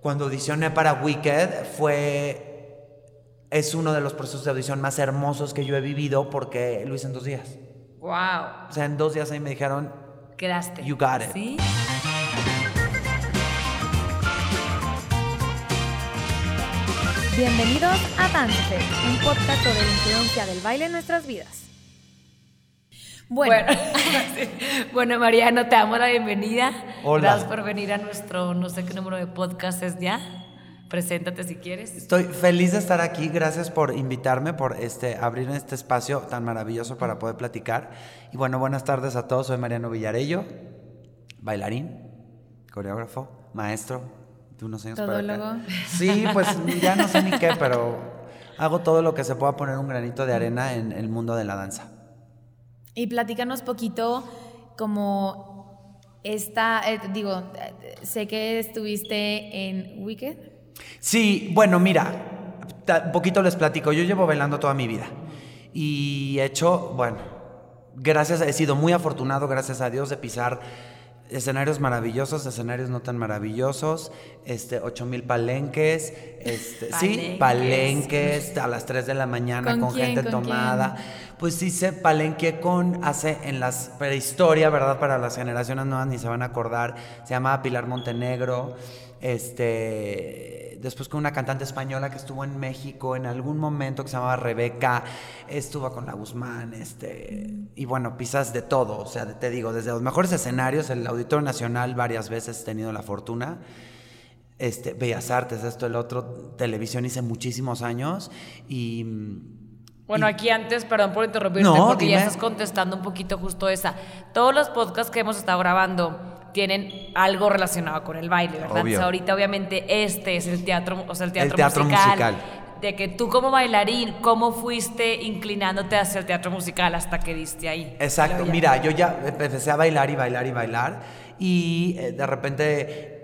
cuando audicioné para Wicked fue es uno de los procesos de audición más hermosos que yo he vivido porque lo hice en dos días. Wow. O sea, en dos días ahí me dijeron, Quedaste. You got it. Sí. Bienvenidos a Dance, un podcast sobre la influencia del baile en nuestras vidas. Bueno, Bueno, bueno, Mariano, te damos la bienvenida. Hola. Gracias por venir a nuestro, no sé qué número de podcast es ya. Preséntate si quieres. estoy feliz de estar aquí, gracias por invitarme, por este, abrir este espacio tan maravilloso para poder platicar. Y bueno, buenas tardes a todos, soy Mariano Villarello, bailarín, coreógrafo, maestro, de unos años para acá. Sí, pues ya no sé ni qué, pero hago todo lo que se pueda poner un granito de arena en el mundo de la danza. Y platícanos poquito como esta, eh, digo, sé que estuviste en Wicked. Sí, bueno, mira, un poquito les platico. Yo llevo bailando toda mi vida y he hecho, bueno, gracias, he sido muy afortunado, gracias a Dios, de pisar escenarios maravillosos, escenarios no tan maravillosos, este, ocho mil palenques, este, sí, Palenques. palenques a las 3 de la mañana ¿Con con, quién, gente con tomada. Pues hice palenque con, hace en las prehistoria, ¿verdad? Para las generaciones nuevas ni se van a acordar. Se llamaba Pilar Montenegro. Este, después con una cantante española que estuvo en México en algún momento que se llamaba Rebeca. Estuvo con la Guzmán, este, y bueno, pisas de todo. O sea, te digo, desde los mejores escenarios, el Auditorio Nacional varias veces he tenido la fortuna este, Bellas Artes, esto, el otro, televisión hice muchísimos años y... Bueno, y- aquí antes, perdón por interrumpirte, No, porque ya dime. estás contestando un poquito justo esa. Todos los podcasts que hemos estado grabando tienen algo relacionado con el baile, ¿verdad? Obvio. Ahorita, obviamente, este es el teatro, o sea, el teatro, teatro musical. De que tú como bailarín, ¿cómo fuiste inclinándote hacia el teatro musical hasta que diste ahí? Exacto, mira, yo ya empecé a bailar y bailar y bailar y eh, de repente...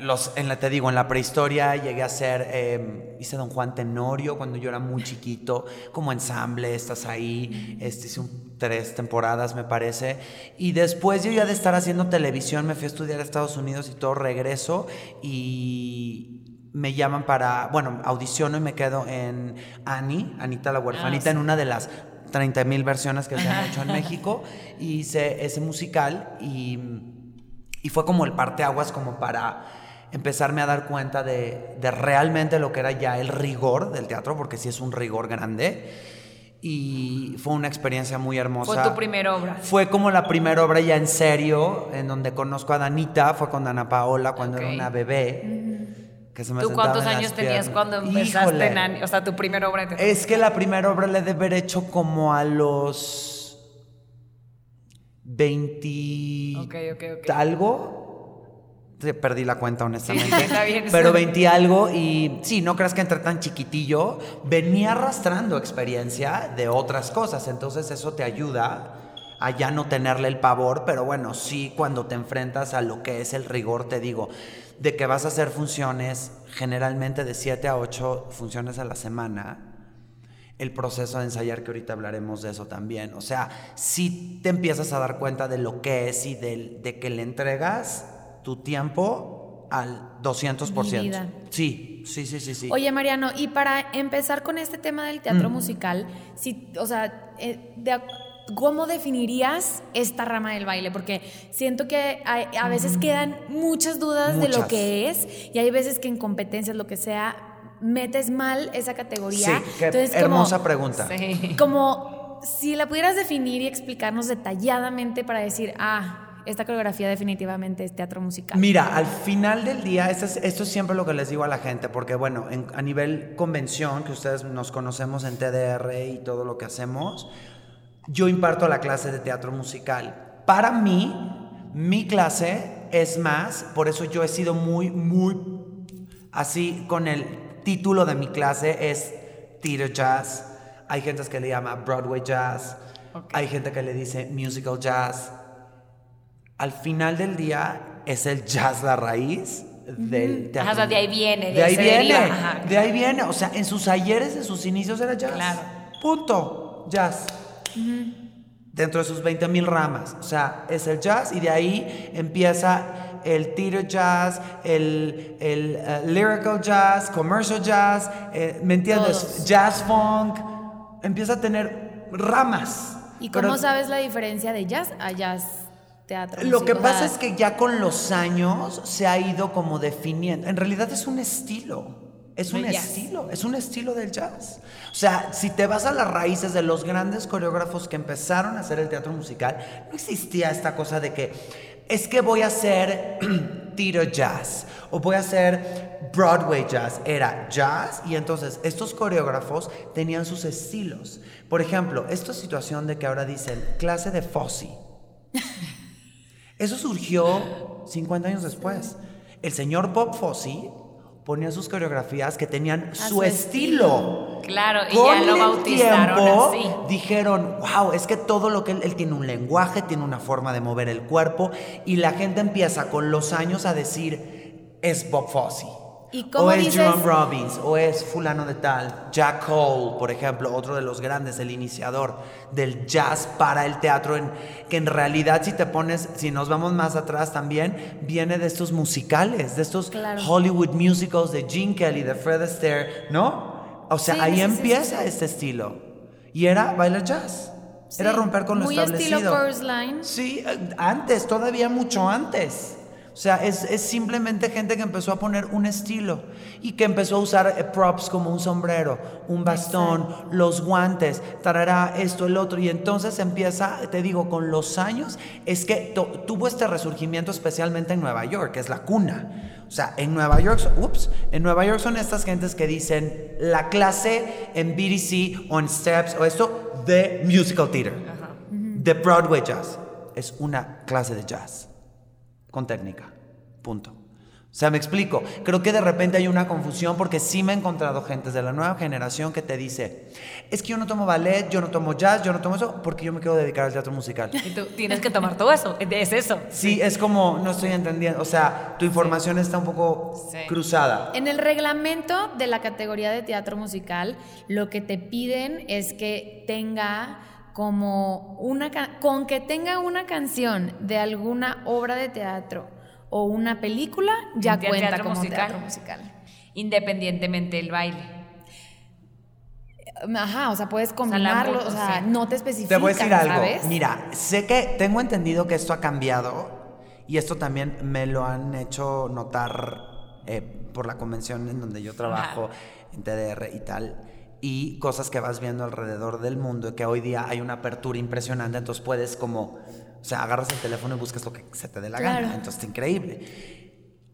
Los, en la, te digo, en la prehistoria llegué a ser, eh, hice Don Juan Tenorio cuando yo era muy chiquito, como ensamble, estás ahí, este, hice un- tres temporadas me parece, y después yo ya de estar haciendo televisión me fui a estudiar a Estados Unidos y todo regreso y me llaman para, bueno, audiciono y me quedo en Annie, Anita la huerfanita, sí. en una de las 30 mil versiones que se han hecho en México, y hice ese musical y, y fue como el parteaguas como para empezarme a dar cuenta de, de realmente lo que era ya el rigor del teatro, porque sí es un rigor grande. Y fue una experiencia muy hermosa. Fue tu primera obra. Fue como la primera obra ya en serio, en donde conozco a Danita, fue con Dana Paola cuando era una bebé. Que se me ¿Tú cuántos años tenías cuando empezaste en O sea, tu primera obra. Es que la primera obra la he de haber hecho como a los 20 Ok, ok, ok. algo. Perdí la cuenta, honestamente. Sí, está bien, Pero está bien. 20 algo. Y sí, no creas que entré tan chiquitillo. Venía arrastrando experiencia de otras cosas. Entonces, eso te ayuda a ya no tenerle el pavor. Pero bueno, sí, cuando te enfrentas a lo que es el rigor, te digo, de que vas a hacer funciones generalmente de 7 a 8 funciones a la semana el proceso de ensayar, que ahorita hablaremos de eso también. O sea, si te empiezas a dar cuenta de lo que es y de, de que le entregas tu tiempo al 200%. Vida. Sí, sí, sí, sí, sí. Oye, Mariano, y para empezar con este tema del teatro musical, si, o sea, eh, de ¿cómo definirías esta rama del baile? Porque siento que hay- a veces quedan muchas dudas de lo que es y hay veces que en competencias, lo que sea, metes mal esa categoría. sí, qué Entonces, como- hermosa pregunta. Sí. Como si la pudieras definir y explicarnos detalladamente para decir, ah, esta coreografía definitivamente es teatro musical. Mira, al final del día, esto es, esto es siempre lo que les digo a la gente, porque bueno, en- a nivel convención, que ustedes nos conocemos en TDR y todo lo que hacemos, yo imparto la clase de teatro musical. Para mí, mi clase es más, por eso yo he sido muy, muy así con el título de mi clase es Theater Jazz. Hay gente que le llama Broadway Jazz. Ok. Hay gente que le dice Musical Jazz al final del día es el jazz la raíz del teatro. O sea, de ahí viene, de De ahí viene. ajá. De ahí viene. O sea, en sus ayeres, en sus inicios era jazz. Claro. Punto. Jazz. Dentro de sus 20 mil ramas. O sea, es el jazz y de ahí empieza el theater jazz, el, el eh, lyrical jazz, commercial jazz, eh, ¿me entiendes? Todos. Jazz funk, empieza a tener ramas. ¿Y Pero cómo sabes la diferencia de jazz a jazz teatro? Lo que pasa es que ya con los años se ha ido como definiendo. En realidad es un estilo. Es un estilo, es un estilo del jazz. O sea, si te vas a las raíces de los grandes coreógrafos que empezaron a hacer el teatro musical, no existía esta cosa de que es que voy a hacer theater jazz o voy a hacer Broadway jazz. Era jazz y entonces estos coreógrafos tenían sus estilos. Por ejemplo, esta situación de que ahora dicen clase de Fosse. Eso surgió 50 años después. El señor Bob Fosse ponía sus coreografías que tenían su, su estilo. Claro, y Con ya lo bautizaron tiempo, así. Dijeron, wow, es que todo lo que él, él tiene un lenguaje, tiene una forma de mover el cuerpo y la gente empieza con los años a decir, es Bob Fosse. ¿Y cómo o es dices- Jerome Robbins, o es fulano de tal. Jack Cole, por ejemplo, otro de los grandes, el iniciador del jazz para el teatro, en, que en realidad si te pones, si nos vamos más atrás también, viene de estos musicales, de estos Claro. Hollywood musicals de Gene Kelly, de Fred Astaire, ¿no? O sea, Sí, ahí sí, empieza sí, este estilo. Y era bailar jazz. Era romper con lo muy establecido. estilo Line. Sí, eh, antes, todavía mucho antes. O sea, es, es simplemente gente que empezó a poner un estilo y que empezó a usar eh, props como un sombrero, un bastón, los guantes, tarará, esto, el otro. Y entonces empieza, te digo, con los años, es que tuvo este resurgimiento especialmente en Nueva York, que es la cuna. O sea, en Nueva York, ups, en Nueva York son estas gentes que dicen la clase en BDC o en Steps o esto de musical theater, de Broadway jazz. Es una clase de jazz con técnica. Punto. O sea, me explico. Creo que de repente hay una confusión porque sí me he encontrado gentes de la nueva generación que te dice, es que yo no tomo ballet, yo no tomo jazz, yo no tomo eso porque yo me quiero dedicar al teatro musical. Y tú tienes que tomar todo eso. Es eso. Sí, es como, no estoy entendiendo, o sea, tu información está un poco Sí. cruzada. En el reglamento de la categoría de teatro musical, lo que te piden es que tenga como una con que tenga una canción de alguna obra de teatro o una película ya cuenta teatro como musical. teatro musical. Independientemente del baile. Ajá, o sea, puedes combinarlo, o sea, sí. no te especifican, Te voy a decir algo. ¿sabes? Mira, sé que tengo entendido que esto ha cambiado y esto también me lo han hecho notar eh, por la convención en donde yo trabajo, en TDR y tal. Y cosas que vas viendo alrededor del mundo, que hoy día hay una apertura impresionante, entonces puedes como, o sea, agarras el teléfono y buscas lo que se te dé la Claro. gana, entonces es increíble.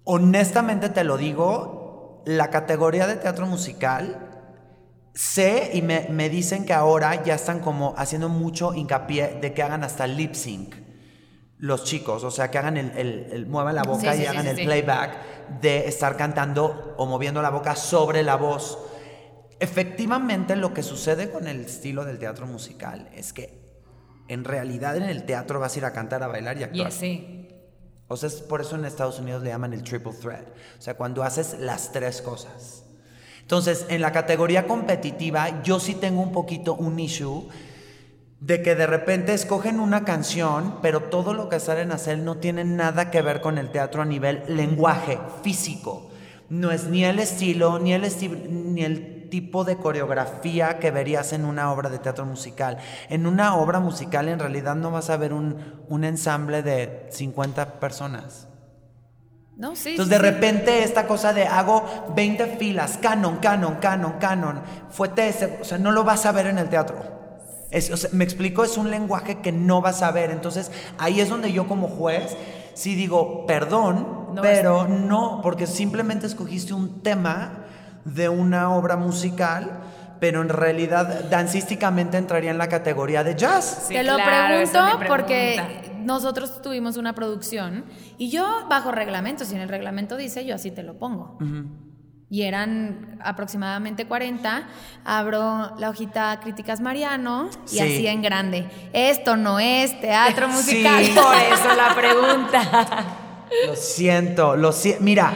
Honestamente te lo digo, la categoría de teatro musical Sé y me, me dicen que ahora ya están como haciendo mucho hincapié de que hagan hasta lip sync los chicos, o sea, que hagan el, el- el- muevan la boca Sí, y sí, hagan sí, el playback de estar cantando o moviendo la boca sobre la voz. Efectivamente, lo que sucede con el estilo del teatro musical es que en realidad en el teatro vas a ir a cantar, a bailar y a actuar. así. O sea, es por eso en Estados Unidos le llaman el triple threat. O sea, cuando haces las tres cosas. Entonces, en la categoría competitiva, yo sí tengo un poquito un issue de que de repente escogen una canción, pero todo lo que salen a hacer no tiene nada que ver con el teatro a nivel lenguaje, físico. No es ni el estilo, ni el, esti- ni el tipo de coreografía que verías en una obra de teatro musical. En una obra musical en realidad no vas a ver un, un ensamble de 50 personas. No, sí. Entonces sí, de sí. repente esta cosa de hago 20 filas, canon, canon, canon, canon, fue TS, o sea, no lo vas a ver en el teatro. Es- o sea, me explico, es un lenguaje que no vas a ver. Entonces ahí es donde yo como juez sí digo, perdón, No pero no, porque simplemente escogiste un tema de una obra musical, pero en realidad dancísticamente entraría en la categoría de jazz. Sí, Te lo claro, pregunto es porque nosotros tuvimos una producción y yo bajo reglamento, si en el reglamento dice, yo así te lo pongo. Y eran aproximadamente 40. Abro la hojita Críticas Mariano y Sí. así en grande. Esto no es teatro Sí. musical. Por eso la pregunta. Lo siento, lo si Mira,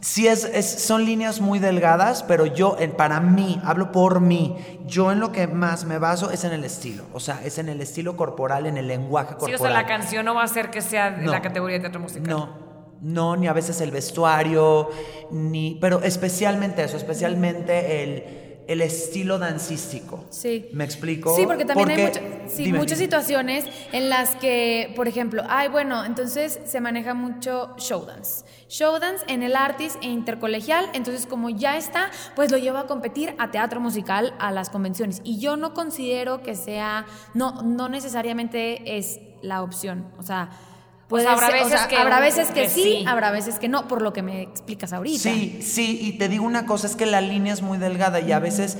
sí es, es- son líneas muy delgadas, pero yo, en, para mí, hablo por mí, yo en lo que más me baso es en el estilo. O sea, es en el estilo corporal, en el lenguaje Sí, corporal. o sea, la canción no va a ser que sea de No. la categoría de teatro musical. No, No, ni a veces el vestuario, ni, pero especialmente eso, especialmente el, el estilo dancístico. Sí. ¿Me explico? Sí, porque también hay mucho- sí, dime, muchas dime. situaciones en las que, por ejemplo, ay, bueno, entonces se maneja mucho show dance. Show dance en el artist e intercolegial, entonces como ya está, pues lo llevo a competir a teatro musical, a las convenciones. Y yo no considero que sea, no, no necesariamente es la opción. O sea, puede habrá ser- veces que habrá un- veces que, que sí, sí. habrá veces que no, por lo que me explicas ahorita. Sí, sí, y te digo una cosa, es que la línea es muy delgada y a veces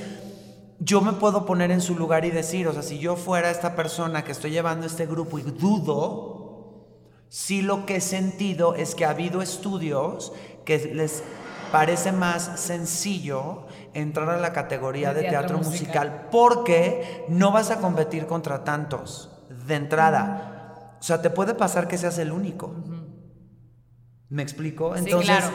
yo me puedo poner en su lugar y decir, o sea, si yo fuera esta persona que estoy llevando este grupo y dudo, sí lo que he sentido es que ha habido estudios que les parece más sencillo entrar a la categoría de, De teatro, teatro musical. musical. porque no vas a competir contra tantos de entrada. O sea, te puede pasar que seas el único. ¿Me explico? Sí, Entonces, claro.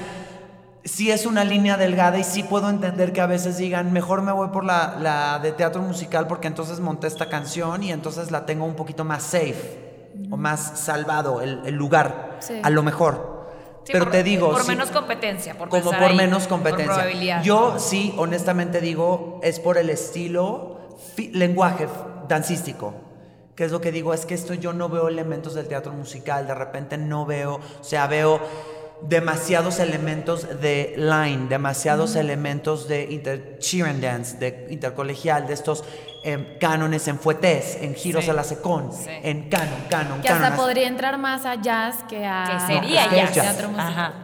sí es una línea delgada y sí puedo entender que a veces digan, mejor me voy por la, la de teatro musical porque entonces monté esta canción y entonces la tengo un poquito más safe o más salvado el, el lugar, Sí. a lo mejor. Sí, Pero por- te digo, Por sí, menos competencia, por como por ahí, menos competencia. Yo sí, honestamente digo, es por el estilo, lenguaje dancístico. Que es lo que digo, es que esto yo no veo elementos del teatro musical, de repente no veo, o sea, veo demasiados elementos de line, demasiados elementos de inter cheer and dance, de intercolegial, de estos em, cánones en fuetés, en giros Sí. a la secón, Sí. en canon, canon, Que canon. hasta podría entrar más a jazz que a que sería es que ya. es jazz. teatro musical. Ajá.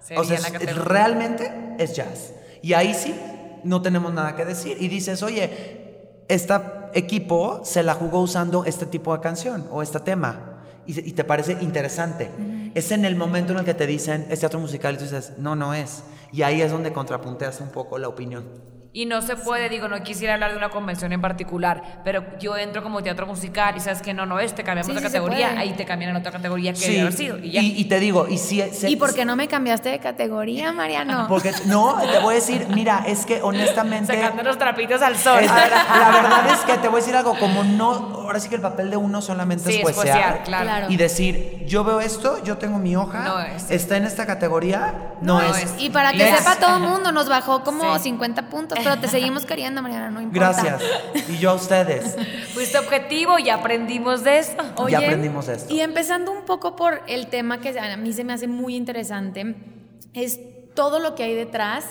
Sería O sea, es- realmente es jazz. Y ahí sí, no tenemos nada que decir. Y dices, oye, este equipo se la jugó usando este tipo de canción o este tema. Y, y te parece interesante. Es en el momento en el que te dicen, es teatro musical, y tú dices, no, no es. Y ahí es donde contrapunteas un poco la opinión. Y no se puede, digo, no quisiera hablar de una convención en particular, pero yo entro como teatro musical y sabes que no, no es, te cambiamos Sí, de sí categoría, ahí te cambian a otra categoría que Sí, debe haber sido. Y ya. y, y te digo, y si... se- ¿Y por qué no me cambiaste de categoría, Mariano? Porque, no, te voy a decir, mira, es que honestamente... Sacando los trapitos al sol. Es- la verdad es que te voy a decir algo, como no, ahora sí que el papel de uno solamente Sí, es es juecear, claro. Claro. y decir, yo veo esto, yo tengo mi hoja, No es. está en esta categoría, no, No es. es. Y para que sepa todo el mundo, nos bajó como Sí. 50 puntos, pero te seguimos queriendo, Mariana, no importa. Gracias. Y yo a ustedes. Fuiste objetivo y aprendimos de eso. Oye, Ya aprendimos esto. Y empezando un poco por el tema que a mí se me hace muy interesante, es todo lo que hay detrás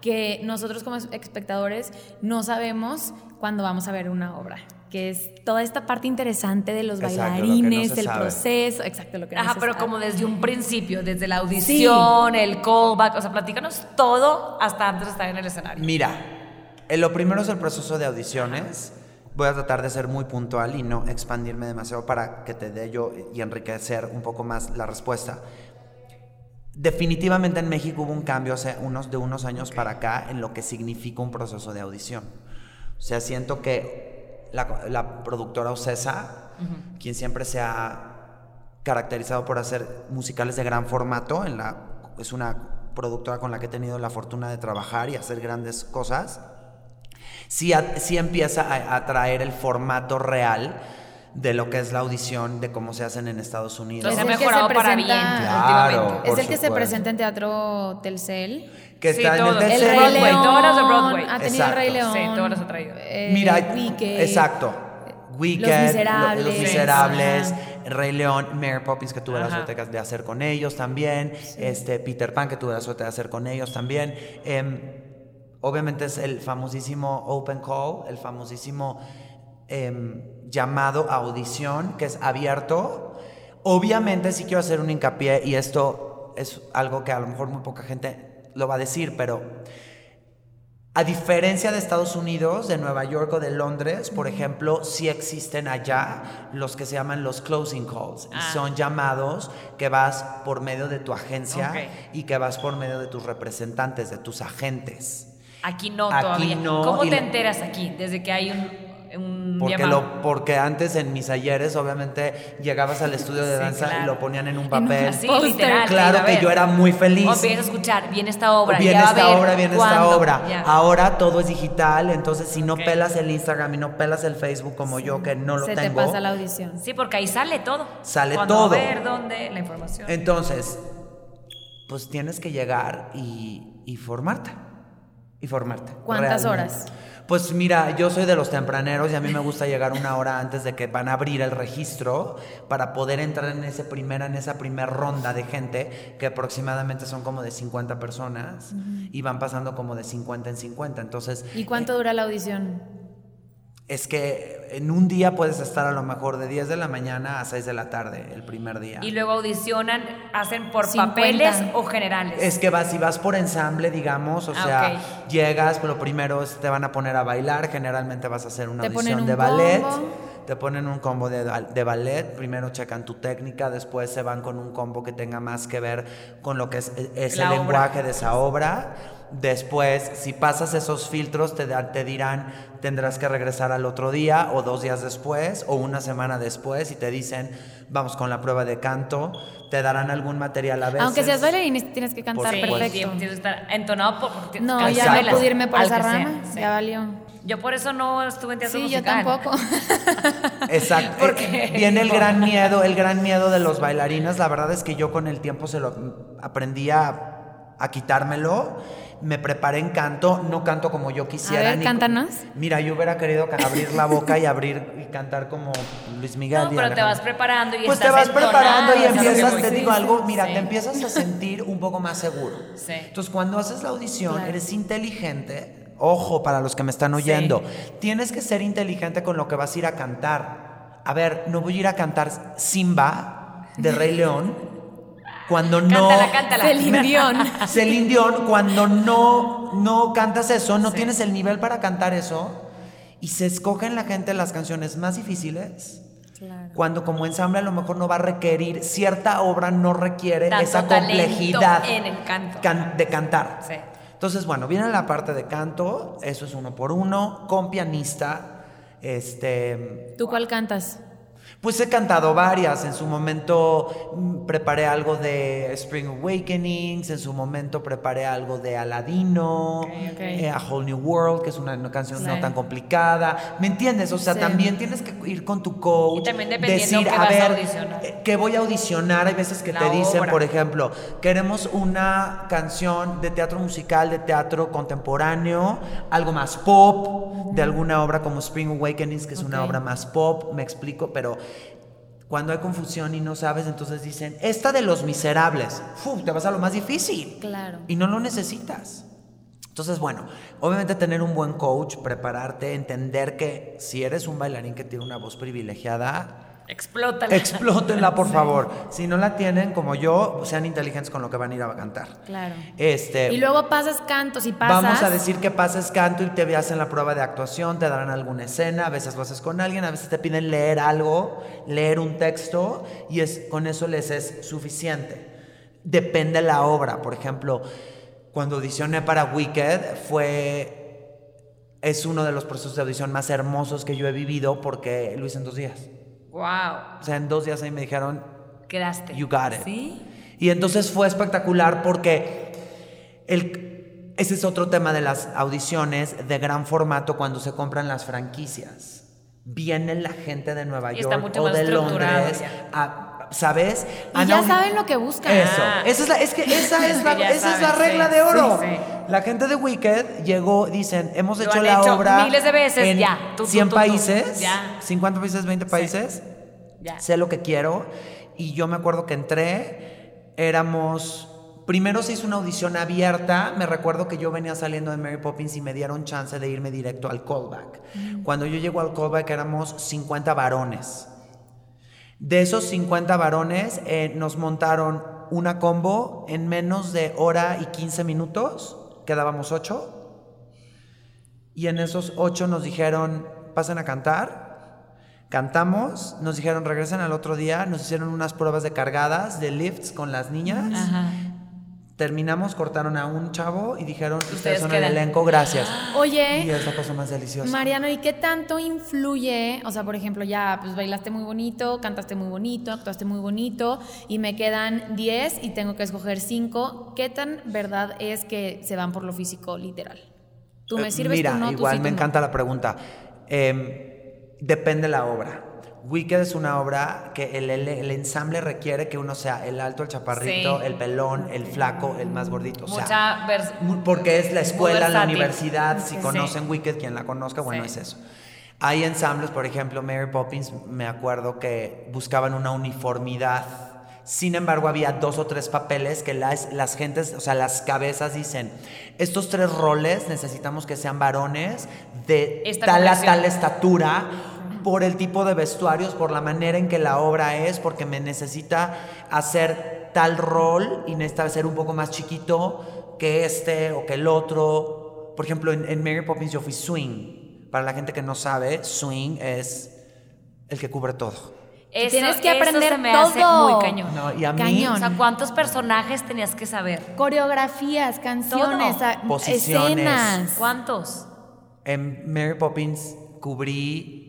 que nosotros como espectadores no sabemos cuando vamos a ver una obra, que es toda esta parte interesante de los Exacto, lo que no bailarines, se el sabe. proceso, exacto lo que no Ajá, se pero sabe. como desde un principio, desde la audición, el callback, o sea, platícanos todo hasta antes de estar en el escenario. Mira, eh, lo primero es el proceso de audiciones. Voy a tratar de ser muy puntual y no expandirme demasiado para que te dé yo y enriquecer un poco más la respuesta. Definitivamente en México hubo un cambio hace unos, de unos años para acá en lo que significa un proceso de audición. O sea, siento que la, la productora Ocesa, quien siempre se ha caracterizado por hacer musicales de gran formato, en la, es una productora con la que he tenido la fortuna de trabajar y hacer grandes cosas, sí, a- sí empieza a, a traer el formato real de lo que es la audición, de cómo se hacen en Estados Unidos. Entonces Es ha el que mejorado para presenta- bien Claro. últimamente. Es el que se presenta en Teatro Telcel. que Sí, está en el El El Rey Broadway, León. todas las de Broadway. Ha tenido el Rey Exacto. León. Sí, todas las ha traído. eh, Mira, Wicked, exacto. Wicked, Los Lo- Miserables. Los Miserables. Rey León, Mary Poppins, que tuve la Ajá. suerte de hacer con ellos también, este Peter Pan, que tuve la suerte de hacer con ellos también. Em, obviamente es el famosísimo Open Call, el famosísimo em, llamado a audición, que es abierto. Obviamente sí quiero hacer un hincapié, y esto es algo que a lo mejor muy poca gente lo va a decir, pero a diferencia de Estados Unidos, de Nueva York o de Londres, por ejemplo, sí existen allá los que se llaman los closing calls. Y Ah. son llamados que vas por medio de tu agencia y que vas por medio de tus representantes, de tus agentes. Aquí no Aquí todavía. no, ¿Cómo te enteras aquí? Desde que hay un, un Porque, llamado. lo, porque antes en mis ayeres, obviamente, llegabas al estudio de Sí, danza y lo ponían en un un- papel. Sí, literal. Claro que yo era muy feliz. O empiezas a escuchar, viene esta obra. Viene a esta ver obra, viene esta obra. ya. Ahora todo es digital, entonces si no pelas el Instagram y no pelas el Facebook como yo, que no lo Se te tengo, pasa la audición. Sí, porque ahí sale todo. Sale Cuándo todo. ver, dónde, la información. Entonces, pues tienes que llegar y, y formarte. Y formarte. ¿Cuántas realmente. horas? Pues mira, yo soy de los tempraneros y a mí me gusta llegar una hora antes de que van a abrir el registro para poder entrar en, ese primera, en esa primera ronda de gente que aproximadamente son como de 50 personas y van pasando como de 50 en 50. Entonces, ¿Y cuánto dura la audición? Es que en un día puedes estar a lo mejor de 10 de la mañana a 6 de la tarde, el primer día. Y luego audicionan, hacen por 50. papeles o generales. Es que vas, si vas por ensamble, digamos, o Ah, sea, llegas, pero primero es- te van a poner a bailar, generalmente vas a hacer una Te ponen audición un de ballet. combo. Te ponen un combo de, de ballet, primero checan tu técnica, después se van con un combo que tenga más que ver con lo que es, es La el obra. lenguaje de esa obra. Después, si pasas esos filtros, te, te dirán, tendrás que regresar al otro día o dos días después o una semana después y te dicen, vamos con la prueba de canto, te darán algún material a veces. Aunque seas bailarín, tienes que cantar Por Sí, perfecto. tienes que estar entonado por, porque No, tienes que ya Exacto. no pude irme por esa rama. sí. Ya valió. Yo por eso no estuve en teatro Sí, yo musical. tampoco. Exacto. Porque- Viene el gran miedo, el gran miedo de los bailarines. La verdad es que yo con el tiempo se lo aprendí a, a quitármelo. Me preparé en canto, no canto como yo quisiera. A ver, ni- cántanos. Mira, yo hubiera querido abrir la boca y abrir y cantar como Luis Miguel. No, y pero te vas preparando y Pues te vas preparando y empiezas, te Sí, digo sí, algo, mira, sí. te empiezas a sentir un poco más seguro. Sí. Entonces, cuando haces la audición, Claro. eres inteligente. Ojo, para los que me están oyendo, tienes que ser inteligente con lo que vas a ir a cantar. A ver, no voy a ir a cantar Simba de Rey León cuando no. Cántala, cántala. Celine Dion. Celine Dion, cuando no, no cantas eso, no tienes el nivel para cantar eso, y se escogen la gente las canciones más difíciles. Claro. Cuando como ensamble a lo mejor no va a requerir, cierta obra no requiere Tanto esa complejidad en el canto. can- de cantar. Sí. Entonces, bueno, viene la parte de canto, eso es uno por uno, con pianista, este, ¿Tú cuál cantas? Pues he cantado varias. En su momento mm, preparé algo de Spring Awakenings. En su momento preparé algo de Aladino. eh, A Whole New World, que es una, una canción no tan complicada. ¿Me entiendes? O sea, Sí. también tienes que ir con tu coach. Y también dependiendo decir, qué a a ver, audicionar. eh, ¿qué voy a audicionar? Hay veces que La te dicen, obra. por ejemplo, queremos una canción de teatro musical, de teatro contemporáneo, algo más pop, de alguna obra como Spring Awakenings, que es una obra más pop, me explico, pero cuando hay confusión y no sabes, entonces dicen, esta de los miserables, ¡fu! te vas a lo más difícil. Claro. Y no lo necesitas. Entonces, bueno, obviamente tener un buen coach, prepararte, entender que si eres un bailarín que tiene una voz privilegiada, Explótala. explótenla por favor. Si no la tienen, como yo, sean inteligentes con lo que van a ir a cantar. Claro. Este, Y luego pasas cantos y pasas. Vamos a decir que pases canto y te hacen la prueba de actuación, te darán alguna escena, a veces lo haces con alguien, a veces te piden leer algo, leer un texto y es, con eso les es suficiente. Depende la obra, por ejemplo, cuando audicioné para Wicked fue es uno de los procesos de audición más hermosos que yo he vivido porque lo hice en dos días. Wow. O sea, en dos días ahí me dijeron, Quedaste. You got it. Sí. y entonces fue espectacular porque el, ese es otro tema de las audiciones de gran formato cuando se compran las franquicias. Viene la gente de Nueva Y York o de Londres, ya. a- ¿sabes? Y ya saben lo que buscan. Eso, Ah. esa es, la, es que esa es Es la, que ya esa es la saben, regla sí, de oro. sí, sí. La gente de Wicked llegó, dicen, hemos hecho la hecho obra miles de veces, en ya, tú, tú, 100 tú, tú. países, Ya. 50 países, 20 países Ya. sé lo que quiero. Y yo me acuerdo que entré, éramos... Primero se hizo una audición abierta. Me recuerdo que yo venía saliendo de Mary Poppins y me dieron chance de irme directo al callback. Cuando yo llego al callback éramos 50 varones. De esos 50 varones eh, nos montaron una combo en menos de hora y 15 minutos. Quedábamos 8. Y en esos 8 nos dijeron, pasen a cantar. Cantamos, nos dijeron regresen al otro día, nos hicieron unas pruebas de cargadas, de lifts con las niñas. Ajá. Terminamos, cortaron a un chavo y dijeron, ustedes, Ustedes son el elenco, gracias. Y Oye, es la cosa más deliciosa. Mariano, ¿y qué tanto influye? O sea, por ejemplo, ya pues bailaste muy bonito, cantaste muy bonito, actuaste muy bonito y me quedan 10 y tengo que escoger 5. ¿Qué tan verdad es que se van por lo físico literal? Tú me Eh, sirves, Mira, tú no, tú igual sí, me tú no. encanta la pregunta. Em, depende la obra. Wicked es una obra que el, el- el ensamble requiere que uno sea el alto, el chaparrito, Sí. el pelón, el flaco, el más gordito. O sea, Mucha vers- mu- porque es la escuela, la universidad. Si Sí. conocen Wicked, quien la conozca, bueno, Sí. es eso. Hay ensambles, por ejemplo, Mary Poppins, me acuerdo que buscaban una uniformidad. Sin embargo, había dos o tres papeles que las, las gentes, o sea, las cabezas dicen, estos tres roles necesitamos que sean varones de Esta tal a tal estatura, por el tipo de vestuarios, por la manera en que la obra es, porque me necesita hacer tal rol y necesita ser un poco más chiquito que este o que el otro. Por ejemplo, en, en Mary Poppins yo fui swing. Para la gente que no sabe, swing es el que cubre todo. Eso- Tienes que eso aprender se me hace todo. muy cañón. No, y a mí- Cañón. O sea, ¿cuántos personajes tenías que saber? Coreografías, canciones, a- Posiciones. escenas. ¿Cuántos? En Mary Poppins cubrí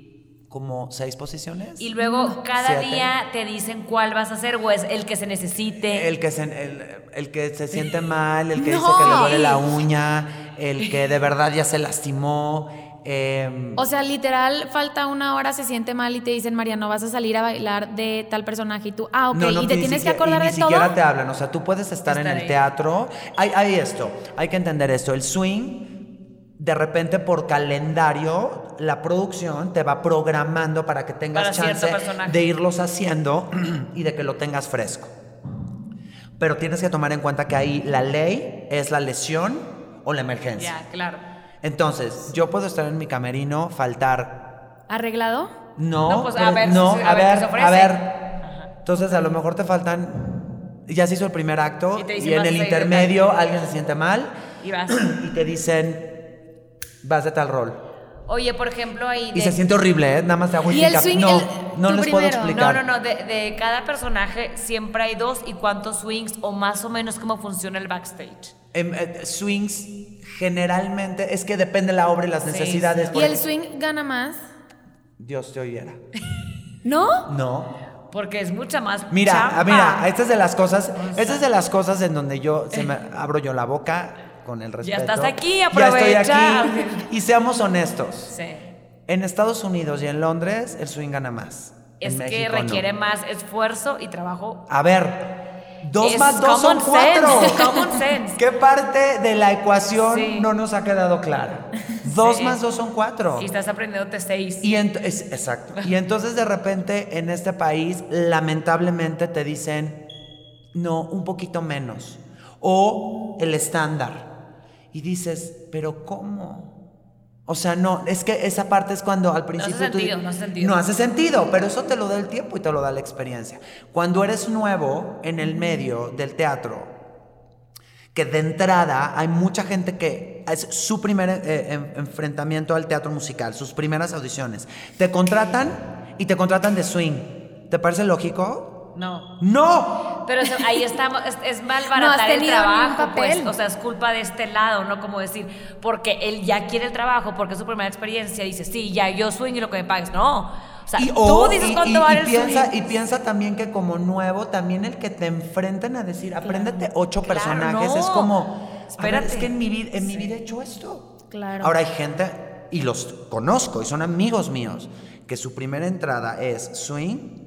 como seis posiciones. Y luego cada Siete. día te dicen cuál vas a hacer o es el que se necesite. El que, se, el, el que se siente mal, el que No. dice que le duele la uña, el que de verdad ya se lastimó. em, O sea, literal, falta una hora, se siente mal y te dicen, María, no vas a salir a bailar de tal personaje. Y tú, ah, ok. no, no, y te tienes que siquiera- acordar y de ni siquiera todo. te hablan. O sea, tú puedes estar en el ahí. teatro. Hay, hay esto, hay que entender esto. El swing, de repente por calendario, la producción te va programando para que tengas Para chance de irlos haciendo y de que lo tengas fresco. Pero tienes que tomar en cuenta que ahí la ley es la lesión o la emergencia. Ya, claro. Entonces, yo puedo estar en mi camerino, faltar. ¿Arreglado? No, No, pues, a ver, no, a, a ver, a ver. Entonces, a lo mejor te faltan. Ya se hizo el primer acto Y y, en a el intermedio alguien se siente mal Y vas. y te dicen vas de tal rol. Oye, por ejemplo, ahí. Y de- se siente horrible, ¿eh? Nada más te hago Y el swing, No, el- no les puedo explicar. No, no, no. De, de cada personaje siempre hay dos y cuántos swings o más o menos cómo funciona el backstage. Em, eh, swings generalmente es que depende la obra y las Sí, necesidades. sí. ¿Y el ejemplo- swing gana más? Dios te oyera. ¿No? No. Porque es mucha más. Mira, mira, esta es de las cosas, esta es de las cosas en donde yo se me abro yo la boca con el respeto. estás aquí, Ya estoy aprovecha. aquí. Y seamos honestos. Sí. En Estados Unidos y en Londres el swing gana más. En Es que México, no. requiere más esfuerzo y trabajo. A ver, dos Es más dos son cuatro. sense, common sense. ¿Qué parte de la ecuación Sí. no nos ha quedado clara? Dos Sí. más dos son cuatro. Y estás aprendiéndote seis. Y es- exacto. Y entonces de repente en este país lamentablemente te dicen no, un poquito menos o el estándar. Y dices, "¿Pero cómo?" O sea, no, es que esa parte es cuando al principio tú- sentido, no hace sentido. No hace sentido, pero eso te lo da el tiempo y te lo da la experiencia. Cuando eres nuevo en el medio del teatro, que de entrada hay mucha gente que es su primer eh, en- enfrentamiento al teatro musical, sus primeras audiciones. Te contratan y te contratan de swing. ¿Te parece lógico? No. ¡No! Pero eso- ahí estamos, es, es No malbaratar el ni un trabajo, pues. papel. O sea, es culpa de este lado, ¿no? Como decir, porque él ya quiere el trabajo, porque es su primera experiencia, dice, sí, ya yo swing y lo que me pagues. No. O sea, Y, tú dices cuánto y- vale y el piensa, swing. y piensa también que como nuevo, también el que te enfrenten a decir, apréndete ocho Claro, personajes, no. es como, ver, Espérate. es que en mi, vida, en mi vida he hecho esto. Claro. Ahora hay gente, y los conozco, y son amigos míos, que su primera entrada es swing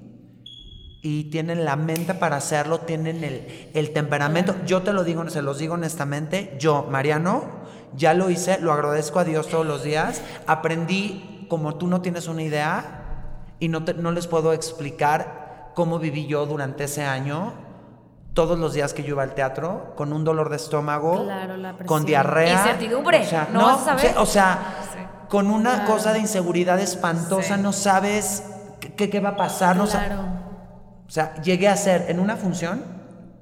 y tienen la mente para hacerlo, tienen el, el temperamento. Yo te lo digo, se los digo honestamente, yo, Mariano, ya lo hice, lo agradezco a Dios todos los días, aprendí como tú no tienes una idea y no, te- no les puedo explicar cómo viví yo durante ese año. Todos los días que yo iba al teatro, con un dolor de estómago, Claro, con diarrea. Incertidumbre, O sea, no vas a saber. o sea, Sí. con una cosa de inseguridad espantosa, Sí. no sabes qué- qué, va a pasar. No sa- Claro. O sea, llegué a ser en una función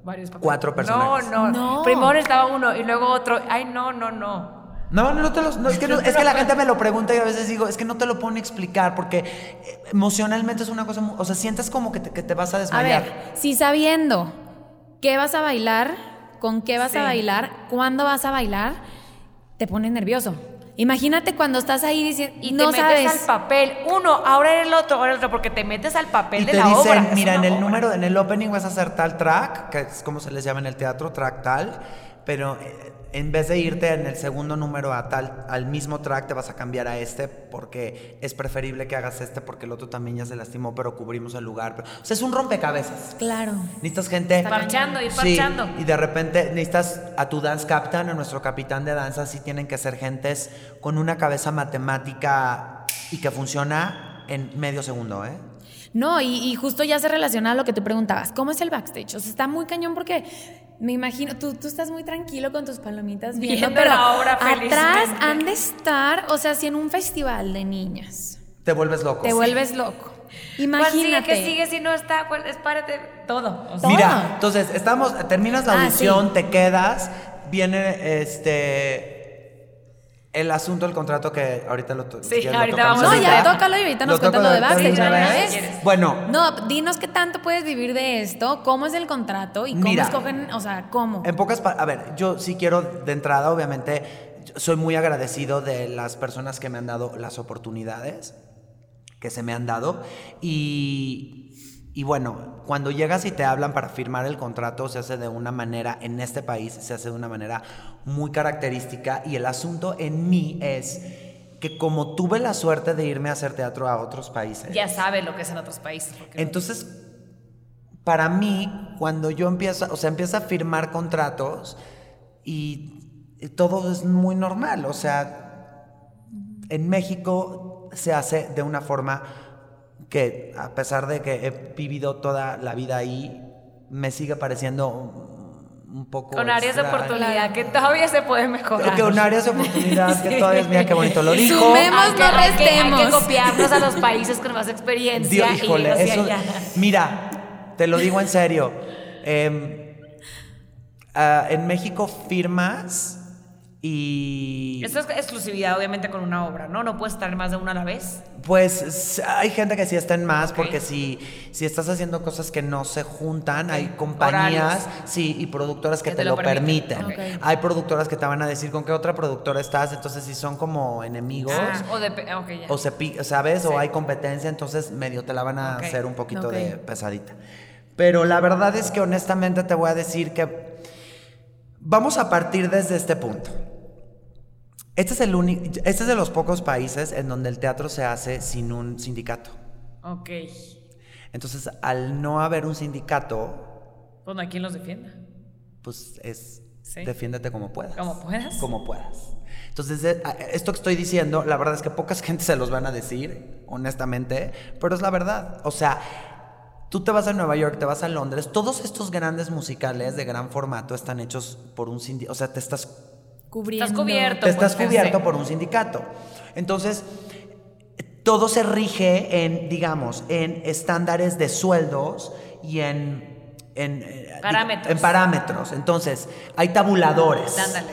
Varios papeles. cuatro personajes. No, no, No. Primero estaba uno y luego otro. Ay, no, no, no. No, no, no te los- no, es, que no- es que la gente me lo pregunta y a veces digo, es que no te lo pueden explicar porque eh, emocionalmente es una cosa, o sea, sientes como que te, que te vas a A desmayar. ver, si sabiendo qué vas a bailar, con qué vas Sí. a bailar, cuándo vas a bailar, te pone nervioso. Imagínate cuando estás ahí diciendo, Y no te metes sabes. al papel. Uno, ahora el otro, ahora el otro, porque te metes al papel y de te la dicen, obra. Mira, en el obra. número, en el opening vas a hacer tal track, que es como se les llama en el teatro, track tal, pero eh, en vez de irte en el segundo número a tal, al mismo track, te vas a cambiar a este porque es preferible que hagas este porque el otro también ya se lastimó, pero cubrimos el lugar. Pero- o sea, es un rompecabezas. Claro. Necesitas gente. Parchando, ir Sí, parchando. y de repente necesitas a tu dance captain, a nuestro capitán de danza, sí tienen que ser gentes con una cabeza matemática y que funciona en medio segundo, ¿eh? No, y, y justo ya se relaciona a lo que tú preguntabas. ¿Cómo es el backstage? O sea, está muy cañón porque me imagino, tú, tú estás muy tranquilo con tus palomitas viendo, Viendo pero la obra atrás han de estar, o sea, si en un festival de niñas Te vuelves loco. te vuelves loco. ¿Cuál sigue? Imagínate. ¿Qué sigue si no está? ¿Cuál? Espárate, todo. O sea, Mira, entonces estamos, terminas la Ah, audición, sí. te quedas, viene este el asunto del contrato que ahorita lo Sí, lo ahorita vamos a- No, ya tócalo y ahorita nos cuentas lo de backstage, una ¿alguna vez. vez? Bueno, No, dinos qué tanto puedes vivir de esto, cómo es el contrato y cómo Mira. escogen, o sea, cómo. En pocas a ver, yo sí quiero de entrada, obviamente, soy muy agradecido de las personas que me han dado las oportunidades que se me han dado y, y bueno, cuando llegas y te hablan para firmar el contrato se hace de una manera, en este país se hace de una manera muy característica y el asunto en mí es que como tuve la suerte de irme a hacer teatro a otros países, Ya sabe lo que es en otros países. entonces, para mí, cuando yo empiezo, o sea, empiezo a firmar contratos y todo es muy normal, o sea, en México se hace de una forma que, a pesar de que he vivido toda la vida ahí, me sigue pareciendo un, poco... con áreas de oportunidad que todavía se puede mejorar. Que un áreas de oportunidad que todavía es, mira qué bonito lo dijo. Sumemos, no que- Hay que restemos. copiarnos a los países con más experiencia Dios, híjole, eso. Mira, te lo digo en serio. ah, en México firmas y. Esto es exclusividad, obviamente, con una obra, ¿no? No puedes estar más de una a la vez. Pues hay gente que sí está en más, porque si, si estás haciendo cosas que no se juntan, hay compañías Horarios. sí, y productoras que, Que te, te lo lo permiten. Hay productoras que te van a decir con qué otra productora estás, entonces si son como enemigos. Ah, o de... Ok, ya. O se ¿sabes? Sí. O hay competencia, entonces medio te la van a hacer un poquito de pesadita. Pero la verdad es que honestamente te voy a decir que vamos a partir desde este punto. Este es el único, este es de los pocos países en donde el teatro se hace sin un sindicato. Ok. Entonces, al no haber un sindicato, Pues no hay quien los defienda. pues es Sí. defiéndete como puedas. Como puedas. Como puedas. Entonces, eh, esto que estoy diciendo, la verdad es que pocas gente se los van a decir, honestamente, pero es la verdad. O sea, tú te vas a Nueva York, te vas a Londres, todos estos grandes musicales de gran formato están hechos por un sindicato. O sea, te estás Cubriendo. Estás cubierto. te estás pues, cubierto por un sindicato. Entonces, todo se rige en, digamos, en estándares de sueldos y en... en eh, Parámetros. En parámetros. Entonces, hay tabuladores. Ándale.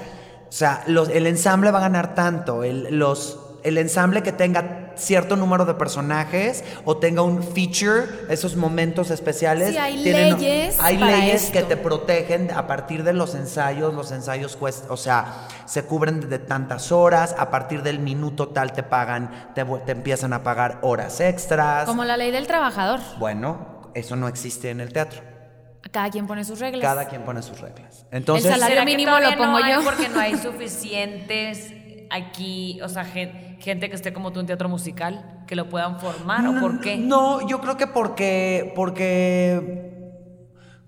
O sea, los- el ensamble va a ganar tanto. El, los, el ensamble que tenga cierto número de personajes o tenga un feature, esos momentos especiales. Sí, hay tienen- leyes Hay para leyes que te protegen a partir de los ensayos. Los ensayos cuestan, o sea, se cubren de tantas horas. A partir del minuto tal te pagan, te, empiezan a pagar horas extras. Como la ley del trabajador. Bueno, eso no existe en el teatro. Cada quien pone sus reglas. Cada quien pone sus reglas. Entonces, salario ¿Será que mínimo lo pongo no yo? Porque no hay suficientes aquí, o sea, gen- gente que esté como tú en teatro musical, que lo puedan formar, ¿o por qué? No, yo creo que porque, porque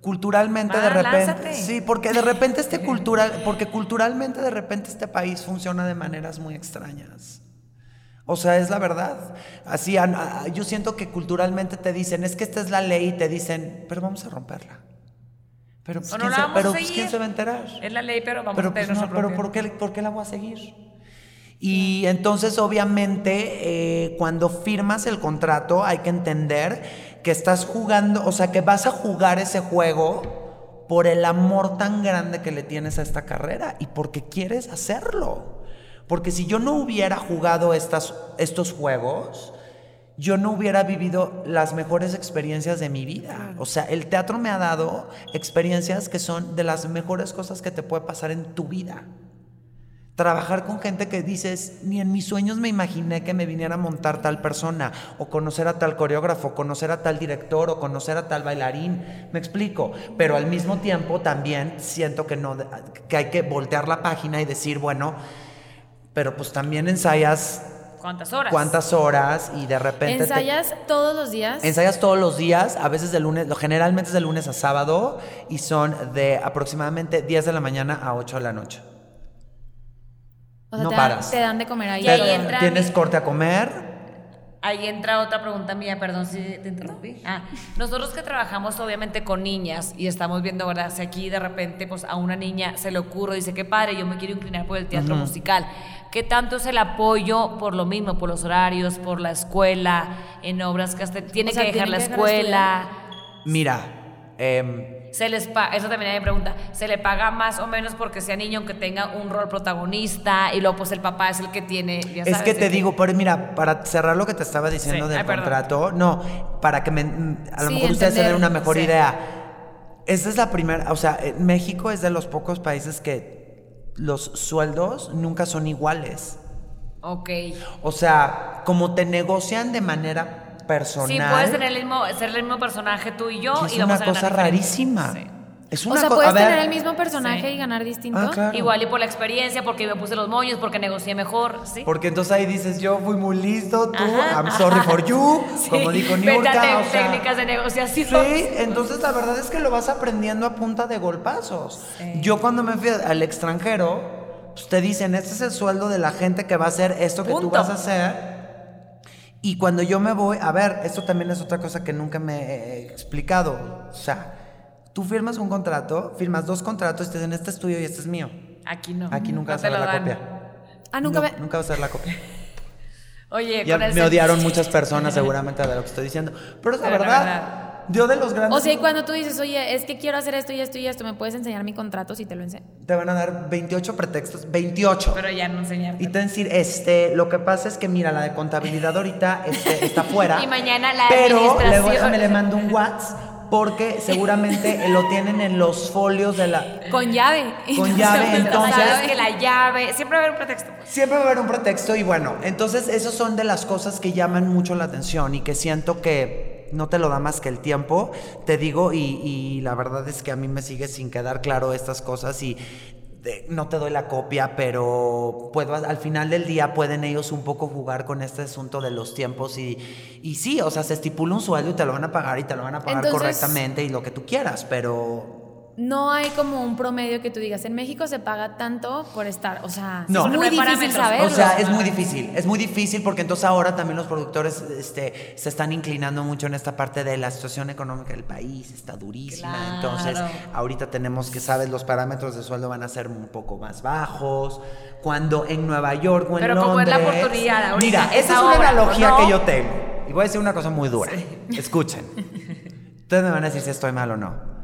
culturalmente de Ah, repente, lánzate. sí, porque de repente este cultural, porque culturalmente de repente este país funciona de maneras muy extrañas. O sea, es la verdad. Así, a- yo siento que culturalmente te dicen, es que esta es la ley, y te dicen, pero vamos a romperla. Pero, pues, no ¿quién, se, a pero, pues, ¿quién se va a enterar? Es la ley, pero vamos pero, a pues, no, nuestra pero. ¿por qué, ¿por qué la voy a seguir? Y entonces, obviamente, eh, cuando firmas el contrato, hay que entender que estás jugando, o sea, que vas a jugar ese juego por el amor tan grande que le tienes a esta carrera y porque quieres hacerlo. Porque si yo no hubiera jugado estas, estos juegos, yo no hubiera vivido las mejores experiencias de mi vida. O sea, el teatro me ha dado experiencias que son de las mejores cosas que te puede pasar en tu vida. Trabajar con gente que dices, ni en mis sueños me imaginé que me viniera a montar tal persona, o conocer a tal coreógrafo, conocer a tal director, o conocer a tal bailarín. Me explico. Pero al mismo tiempo también siento que, no, que hay que voltear la página y decir, bueno, pero pues también ensayas ¿Cuántas horas? cuántas horas y de repente... te- ¿Ensayas todos los días? Ensayas todos los días, a veces de lunes, lo- generalmente es de lunes a sábado y son de aproximadamente 10 de la mañana a 8 de la noche. O sea, no te, dan, paras. te dan de comer ahí. Y ahí todo. entra- Tienes corte a comer. Ahí entra otra pregunta mía, perdón si te interrumpí. Ah, nosotros que trabajamos obviamente con niñas y estamos viendo, ¿verdad? Si aquí de repente pues a una niña se le ocurre, dice, qué padre, yo me quiero inclinar por el teatro musical. ¿Qué tanto es el apoyo por lo mismo, por los horarios, por la escuela, en obras que hasta tiene O sea, que dejar la que dejar de escuela? Mira, em, Se les eso también hay pregunta, ¿se le paga más o menos porque sea niño aunque tenga un rol protagonista y luego pues el papá es el que tiene, ya es sabes, que te digo, pero mira, para cerrar lo que te estaba diciendo Sí. del Ay, contrato, no, para que me, a lo Sí, mejor ustedes entender. una mejor Sí. idea. Esa es la primera, o sea, eh, México es de los pocos países que los sueldos nunca son iguales. Ok. O sea, como te negocian de manera personal. Sí, puedes tener el mismo, ser el mismo personaje tú y yo es y vamos una a ganar cosa rarísima. Sí. Es O una sea, co- puedes a ver, tener el mismo personaje Sí. y ganar distinto. Ah, claro. Igual y por la experiencia, porque me puse los moños, porque negocié mejor, ¿sí? Porque entonces ahí dices, yo fui muy listo, tú, Ajá, I'm sorry for you, Sí. como dijo o sea, técnicas de negociación. Sí, entonces la verdad es que lo vas aprendiendo a punta de golpazos. Sí. Yo cuando me fui al extranjero, pues te dicen, este es el sueldo de la gente que va a hacer esto que tú Punto. vas a hacer. Y cuando yo me voy, a ver, esto también es otra cosa que nunca me he explicado. O sea, tú firmas un contrato, firmas dos contratos y te dicen, este es tuyo y este es mío. Aquí no. Aquí nunca No vas a ver la dan. copia. Ah, nunca No, me... nunca vas a ver la copia. Oye, Ya con me odiaron muchas personas seguramente de lo que estoy diciendo. Pero es la verdad. Yo de los grandes... O sea, y cuando tú dices, oye, es que quiero hacer esto y esto y esto, ¿me puedes enseñar mi contrato si te lo enseño? Te van a dar 28 pretextos. 28. Pero ya no enseñarte. Y te van a decir, este, lo que pasa es que mira, la de contabilidad ahorita este, está fuera. Y mañana la Pero administración. luego déjame le mando un WhatsApp porque seguramente lo tienen en los folios de la. Con llave. Con llave, entonces- Sabes que la llave, siempre va a haber un pretexto. Siempre va a haber un pretexto y bueno, entonces esos son de las cosas que llaman mucho la atención y que siento que no te lo da más que el tiempo, te digo, y, y la verdad es que a mí me sigue sin quedar claro estas cosas y no te doy la copia, pero puedo, al final del día pueden ellos un poco jugar con este asunto de los tiempos y, y sí, o sea, se estipula un sueldo y te lo van a pagar y te lo van a pagar Entonces- correctamente y lo que tú quieras, pero No hay como un promedio que tú digas, en México se paga tanto por estar, o sea, No. es muy No difícil saberlo. O sea, es muy difícil, es muy difícil porque entonces ahora también los productores este, se están inclinando mucho en esta parte de la situación económica del país, está durísima. Claro. Entonces, ahorita tenemos que, sabes, los parámetros de sueldo van a ser un poco más bajos. Cuando en Nueva York o en Pero como es la Londres- oportunidad ahorita, Mira, esa es una analogía ¿no? que yo tengo. Y voy a decir una cosa muy dura. Escuchen. Ustedes me van a decir si estoy mal o no.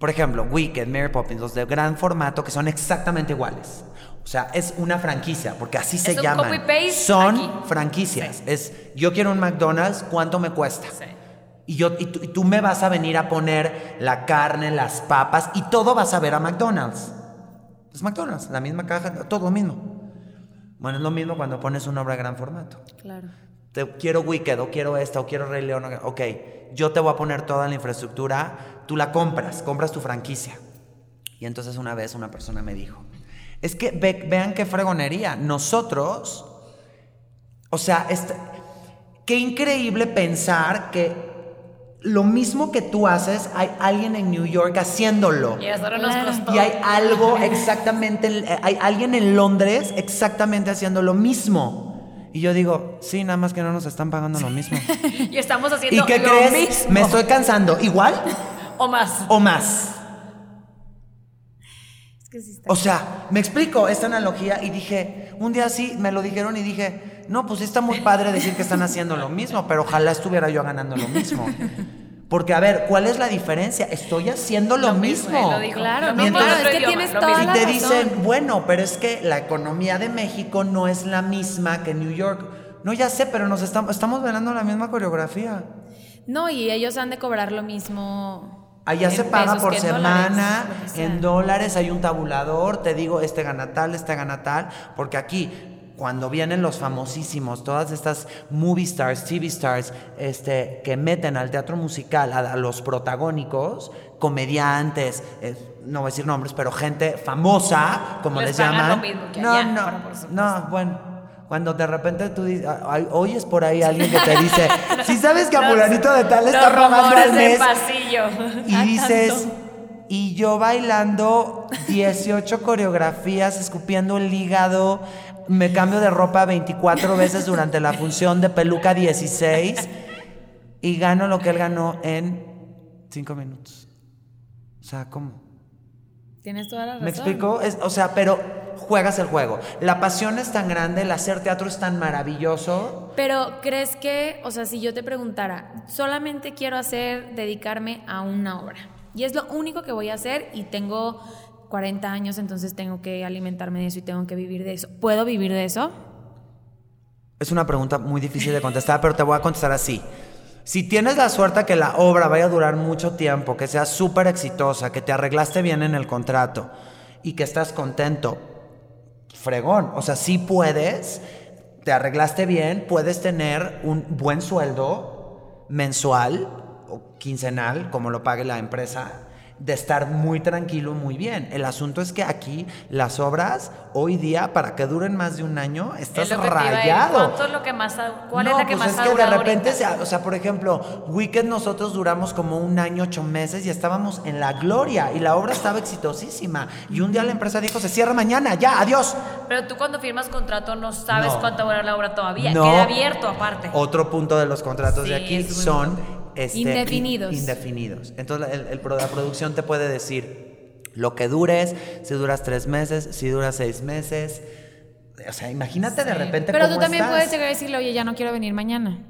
Por ejemplo, Wicked, Mary Poppins, los de gran formato que son exactamente iguales. O sea, es una franquicia, porque así se Es un llaman. Son aquí. franquicias. Es, yo quiero un McDonald's, ¿cuánto me cuesta? Sí. Y, yo, y, tú, y tú me vas a venir a poner la carne, las papas, y todo vas a ver a McDonald's. Es McDonald's, la misma caja, todo lo mismo. Bueno, es lo mismo cuando pones una obra de gran formato Claro. te quiero Wicked o quiero esta o quiero Rey León. Ok, yo te voy a poner toda la infraestructura, tú la compras, compras tu franquicia. Y entonces una vez una persona me dijo, es que ve- vean qué fregonería, nosotros, o sea, este- qué increíble pensar que lo mismo que tú haces, hay alguien en New York haciéndolo. Y a nosotros nos costó. Y hay algo exactamente, eh, hay alguien en Londres exactamente haciendo lo mismo. Y yo digo, sí, nada más que no nos están pagando lo mismo. Y estamos haciendo ¿Y qué lo crees? mismo. Me estoy cansando. ¿Igual O más. o más? Es que sí está. O sea, me explico esta analogía y dije, un día sí me lo dijeron y dije, no, pues sí está muy padre decir que están haciendo lo mismo, pero ojalá estuviera yo ganando lo mismo. Porque, a ver, ¿cuál es la diferencia? Estoy haciendo lo, Lo mismo, mismo. lo dijo. Claro, Lo no, otro es que idioma, tienes lo toda mismo. Y te razón. dicen, bueno, pero es que la economía de México no es la misma que New York. No, ya sé, pero nos estamos, estamos bailando la misma coreografía. No, y ellos han de cobrar lo mismo. Allá se paga por semana, dólares, en dólares, hay un tabulador, te digo, este gana tal, este gana tal, porque aquí, cuando vienen los famosísimos, todas estas movie stars, TV stars, este, que meten al teatro musical a, a los protagónicos, comediantes, eh, no voy a decir nombres, pero gente famosa, como Les les, llaman. lo mismo que no, allá, no, no, bueno. Cuando de repente tú oyes por ahí a alguien que te dice, si sabes que a fulanito de tal está al del mes, pasillo. y Ah, dices, y yo bailando 18 coreografías, escupiendo el hígado, me cambio de ropa 24 veces durante la función de peluca 16 y gano lo que él ganó en 5 minutos. O sea, ¿cómo? Tienes toda la razón. ¿Me explico? Es- o sea, pero juegas el juego. La pasión es tan grande, el hacer teatro es tan maravilloso. Pero crees que, o sea, si yo te preguntara, solamente quiero hacer, dedicarme a una obra. Y es lo único que voy a hacer y tengo 40 años, entonces tengo que alimentarme de eso y tengo que vivir de eso. ¿Puedo vivir de eso? Es una pregunta muy difícil de contestar, pero te voy a contestar así. Si tienes la suerte que la obra vaya a durar mucho tiempo, que sea súper exitosa, que te arreglaste bien en el contrato y que estás contento, fregón. O sea, sí puedes, te arreglaste bien, puedes tener un buen sueldo mensual o quincenal, como lo pague la empresa, de estar muy tranquilo, muy bien. El asunto es que aquí las obras, hoy día, para que duren más de un año, estás rayado. ¿Cuánto es lo que más ¿Cuál no, es la que pues más es que de repente, se- o sea, por ejemplo, Wicked nosotros duramos como un año, ocho meses y estábamos en la gloria y la obra estaba exitosísima. Y un día la empresa dijo, se cierra mañana, ya, adiós. Pero tú cuando firmas contrato no sabes No. cuánto va a durar la obra todavía. No. Queda abierto aparte. Otro punto de los contratos de aquí son. Este, Indefinidos. in- indefinidos. Entonces el, el la producción te puede decir lo que dures, si duras tres meses, si duras seis meses. O sea, imagínate de repente Pero cómo tú también estás. puedes llegar a decirle, oye, ya no quiero venir mañana.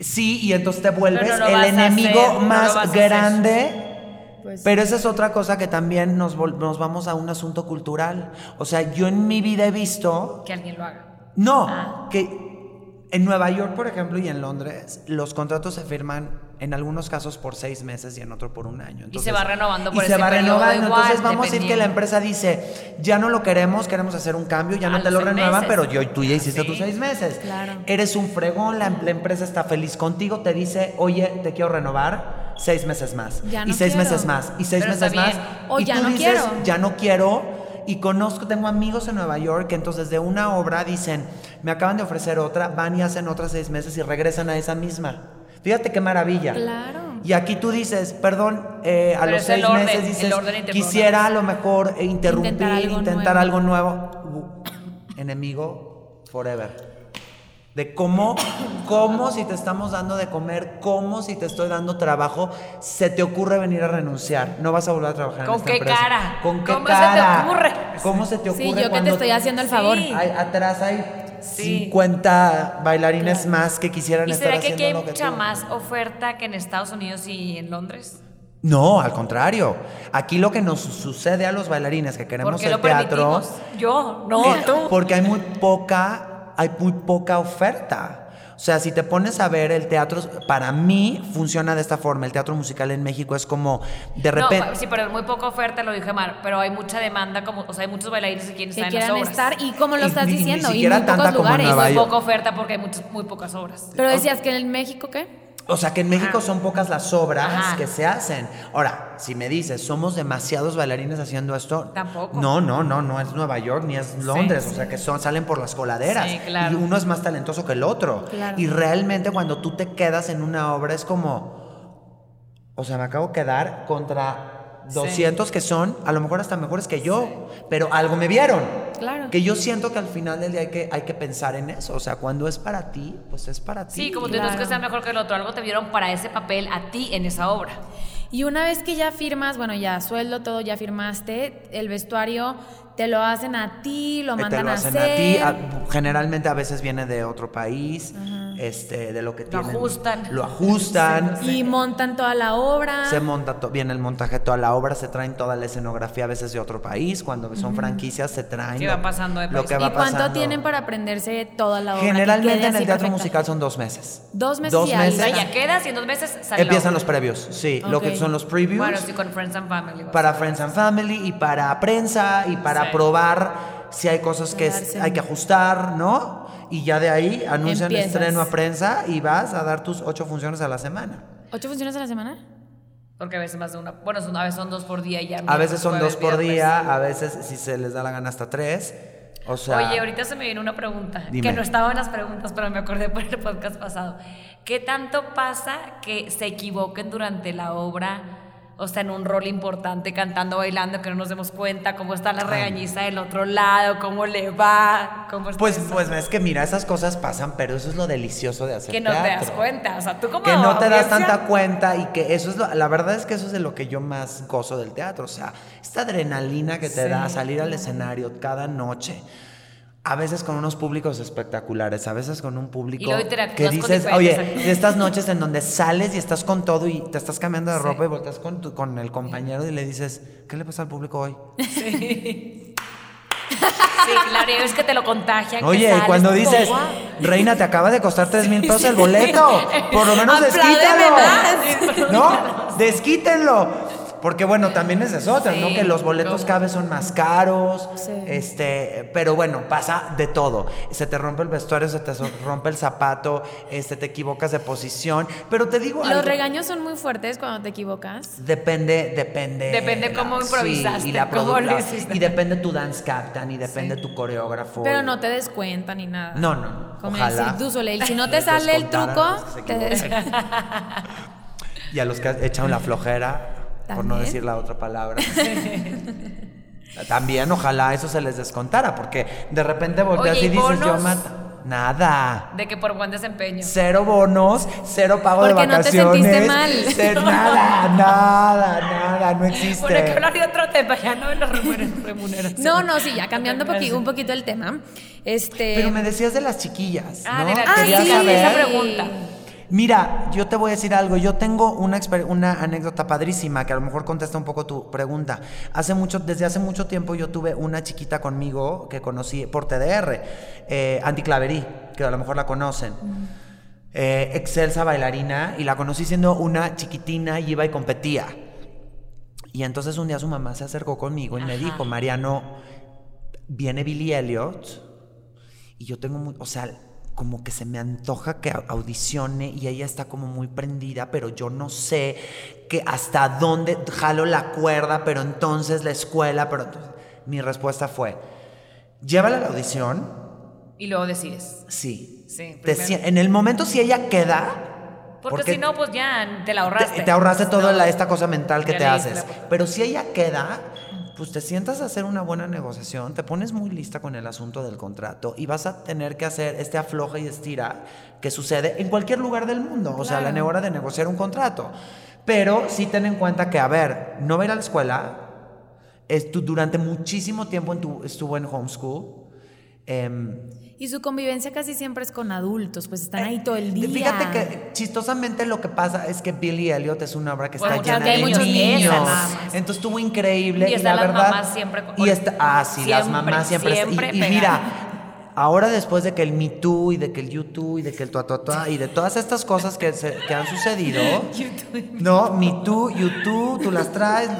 Sí, y entonces te vuelves no el enemigo hacer, no más hacer. grande. Pues, Pero esa es otra cosa que también nos, nos vamos a un asunto cultural. O sea, yo en mi vida he visto Que alguien lo haga. no, Ah. que en Nueva York, por ejemplo, y en Londres, los contratos se firman en algunos casos por seis meses y en otro por un año. Y se va renovando y por se ese va periodo renovando. igual, Entonces vamos a decir que la empresa dice, ya no lo queremos, queremos hacer un cambio, ya A no te lo renuevan, meses. pero yo, tú ya hiciste Sí. tus seis meses. Claro. Eres un fregón, la, la empresa está feliz contigo, te dice, oye, te quiero renovar seis meses más. Ya y no seis quiero. meses más. Y seis Pero meses más. O y ya tú no dices, quiero. ya no quiero. Y conozco, tengo amigos en Nueva York que entonces de una obra dicen, me acaban de ofrecer otra, van y hacen otras seis meses y regresan a esa misma. Fíjate qué maravilla. Claro. Y aquí tú dices, perdón, eh, a Pero los seis orden, meses dices, quisiera a lo mejor interrumpir, Intentar intentar, algo algo nuevo. Uh, enemigo forever. De cómo, cómo si te estamos dando de comer, cómo si te estoy dando trabajo, se te ocurre venir a renunciar. No vas a volver a trabajar en ¿Con esta qué empresa. cara? ¿Con qué ¿Cómo se te cara? ocurre? ¿Cómo se te ocurre? Sí, yo que te estoy haciendo el favor. Hay- atrás hay Sí. 50 bailarines más que quisieran ¿Y estar será que haciendo aquí hay lo que mucha tú. más oferta que en Estados Unidos y en Londres? No, al contrario. Aquí lo que nos sucede a los bailarines que queremos ¿Por qué el lo teatro? Yo, no, eh, tú. porque hay muy poca, hay muy poca oferta. O sea, si te pones a ver el teatro, para mí funciona de esta forma. El teatro musical en México es como de repente. No, sí, pero muy poca oferta, lo dije mal, pero hay mucha demanda, como, o sea, hay muchos bailarines que quieren que estar en las obras. estar y como lo Y estás ni- ni diciendo y, siquiera muy tanta pocos como en lugares. Nueva Muy York. poca oferta porque hay muchas, muy pocas obras. Pero decías que en México qué? O sea, que en México Ajá. son pocas las obras Ajá. que se hacen. Ahora, si me dices, somos demasiados bailarines haciendo esto. Tampoco. No, no, no, no es Nueva York ni es Londres. o sea, que son, salen por las coladeras. Sí, claro. Y uno es más talentoso que el otro. Claro. Y realmente cuando tú te quedas en una obra es como. O sea, me acabo de quedar contra 200 que son a lo mejor hasta mejores que yo. Pero algo me vieron. Claro. Que yo siento que al final del día hay que, hay que pensar en eso. O sea, cuando es para ti, pues es para ti. Sí, como tú no es que Claro. sea mejor que el otro, algo te vieron para ese papel a ti en esa obra. Y una vez que ya firmas, bueno, ya sueldo, todo, ya firmaste, el vestuario te lo hacen a ti, lo que mandan te lo a hacen hacer. a ti. a- generalmente a veces viene de otro país. Este, de lo que Lo tienen. ajustan. Lo ajustan. Y montan toda la obra. Se monta bien el montaje, toda la obra, se traen toda la escenografía a veces de otro país. Cuando son franquicias se traen lo, va pasando de lo que ¿Y va cuánto pasando. tienen para aprenderse toda la obra? Generalmente en el teatro perfecta? musical son dos meses. Dos meses Dos y meses. ya quedas y en dos meses sale Empiezan los previos, sí. Lo que son los previews. Bueno, sí, con Friends and Family. para Friends and Family y para prensa y para Sí. probar si hay cosas que Quedarse. hay que ajustar, ¿no? Y ya de ahí anuncian Empiezas. estreno a prensa y vas a dar tus ocho funciones a la semana. ¿Ocho funciones a la semana? Porque a veces más de una. Bueno, son- a veces son dos por día y ya. A veces son dos por día, viernes. a veces si se les da la gana hasta tres. O sea, Oye, ahorita se me viene una pregunta, Dime. que no estaba en las preguntas, pero me acordé por el podcast pasado. ¿Qué tanto pasa que se equivoquen durante la obra? O sea, en un rol importante, cantando, bailando, que no nos demos cuenta cómo está la regañiza del otro lado, cómo le va, cómo está pues, eso? pues es que mira, esas cosas pasan, pero eso es lo delicioso de hacer que no te das cuenta. O sea, tú como que no te das tanta cuenta y que eso es lo- la verdad es que eso es de lo que yo más gozo del teatro, o sea, esta adrenalina que te Sí. da salir al escenario cada noche. A veces con unos públicos espectaculares, a veces con un público que dices, oye, actores". de estas noches en donde sales y estás con todo y te estás cambiando de ropa y volteas con, tu- con el compañero y le dices, ¿qué le pasa al público hoy? Sí, claro, y es que te lo contagian. Oye, y cuando como, dices, reina, te acaba de costar tres mil pesos el boleto, por lo menos desquítalo. ¿No? Desquítenlo. Porque bueno, también es eso ¿no? Sí, Que los boletos cada vez son más caros. Sí. Este, pero bueno, pasa de todo. Se te rompe el vestuario, se te rompe el zapato, este, te equivocas de posición. Pero te digo Los algo. regaños son muy fuertes cuando te equivocas. Depende, depende. Depende cómo improvisaste, y, la cómo lo hiciste. y depende tu dance captain, y depende Sí. tu coreógrafo. Pero no te des cuenta ni nada. No, no. Como Ojalá. decir, tú, Soleil, si no te Les sale el truco, te des... Y a los que echan la flojera, por no decir la otra palabra. También, ojalá eso se les descontara, porque de repente volteas Oye, y ¿y dices, yo mata. Nada. De que por buen desempeño. Cero bonos, cero pago de Porque no te vacaciones. sentiste mal. cero- nada, nada, nada, no existe. Bueno, hay que hablar de otro tema, ya no de la remuneración. No, no, sí, ya cambiando un poquito el tema. Este... Pero me decías de las chiquillas. Ah, ¿no? de la Ah, sí, saber- esa pregunta. Mira, yo te voy a decir algo. Yo tengo una, una anécdota padrísima que a lo mejor contesta un poco tu pregunta. Hace mucho, desde hace mucho tiempo yo tuve una chiquita conmigo que conocí por TDR, eh, Andy Claverí, que a lo mejor la conocen. Eh, excelsa bailarina y la conocí siendo una chiquitina y iba y competía. Y entonces un día su mamá se acercó conmigo y me dijo, Mariano, viene Billy Elliot y yo tengo muy, o sea, como que se me antoja que au- audicione y ella está como muy prendida, pero yo no sé que hasta dónde jalo la cuerda, pero entonces la escuela, pero entonces- mi respuesta fue, llévala a la audición, Y luego decides. sí. Sí, Te en el momento si ella queda, Porque, si no, pues ya te la ahorraste. te, te ahorraste toda No. esta cosa mental que te haces. Pero si ella queda, pues te sientas a hacer una buena negociación, te pones muy lista con el asunto del contrato y vas a tener que hacer este afloja y estira que sucede en cualquier lugar del mundo. O sea, la hora de negociar un contrato. Pero sí ten en cuenta que, a ver, no va a ir a la escuela. durante muchísimo tiempo en tu- estuvo en homeschool. em, Y su convivencia casi siempre es con adultos, pues están ahí todo el día. Fíjate que chistosamente lo que pasa es que Billy Elliot es una obra que Bueno, está llena de niños, niños. Entonces estuvo increíble Y y, la las verdad. mamás siempre con- y está, ah, sí, las mamás siempre. siempre y, mira, ahora después de que el Me Too y de que el YouTube y de que el Tuatuatua y de todas estas cosas que, se- que han sucedido. no, Me Too, YouTube, tú las traes,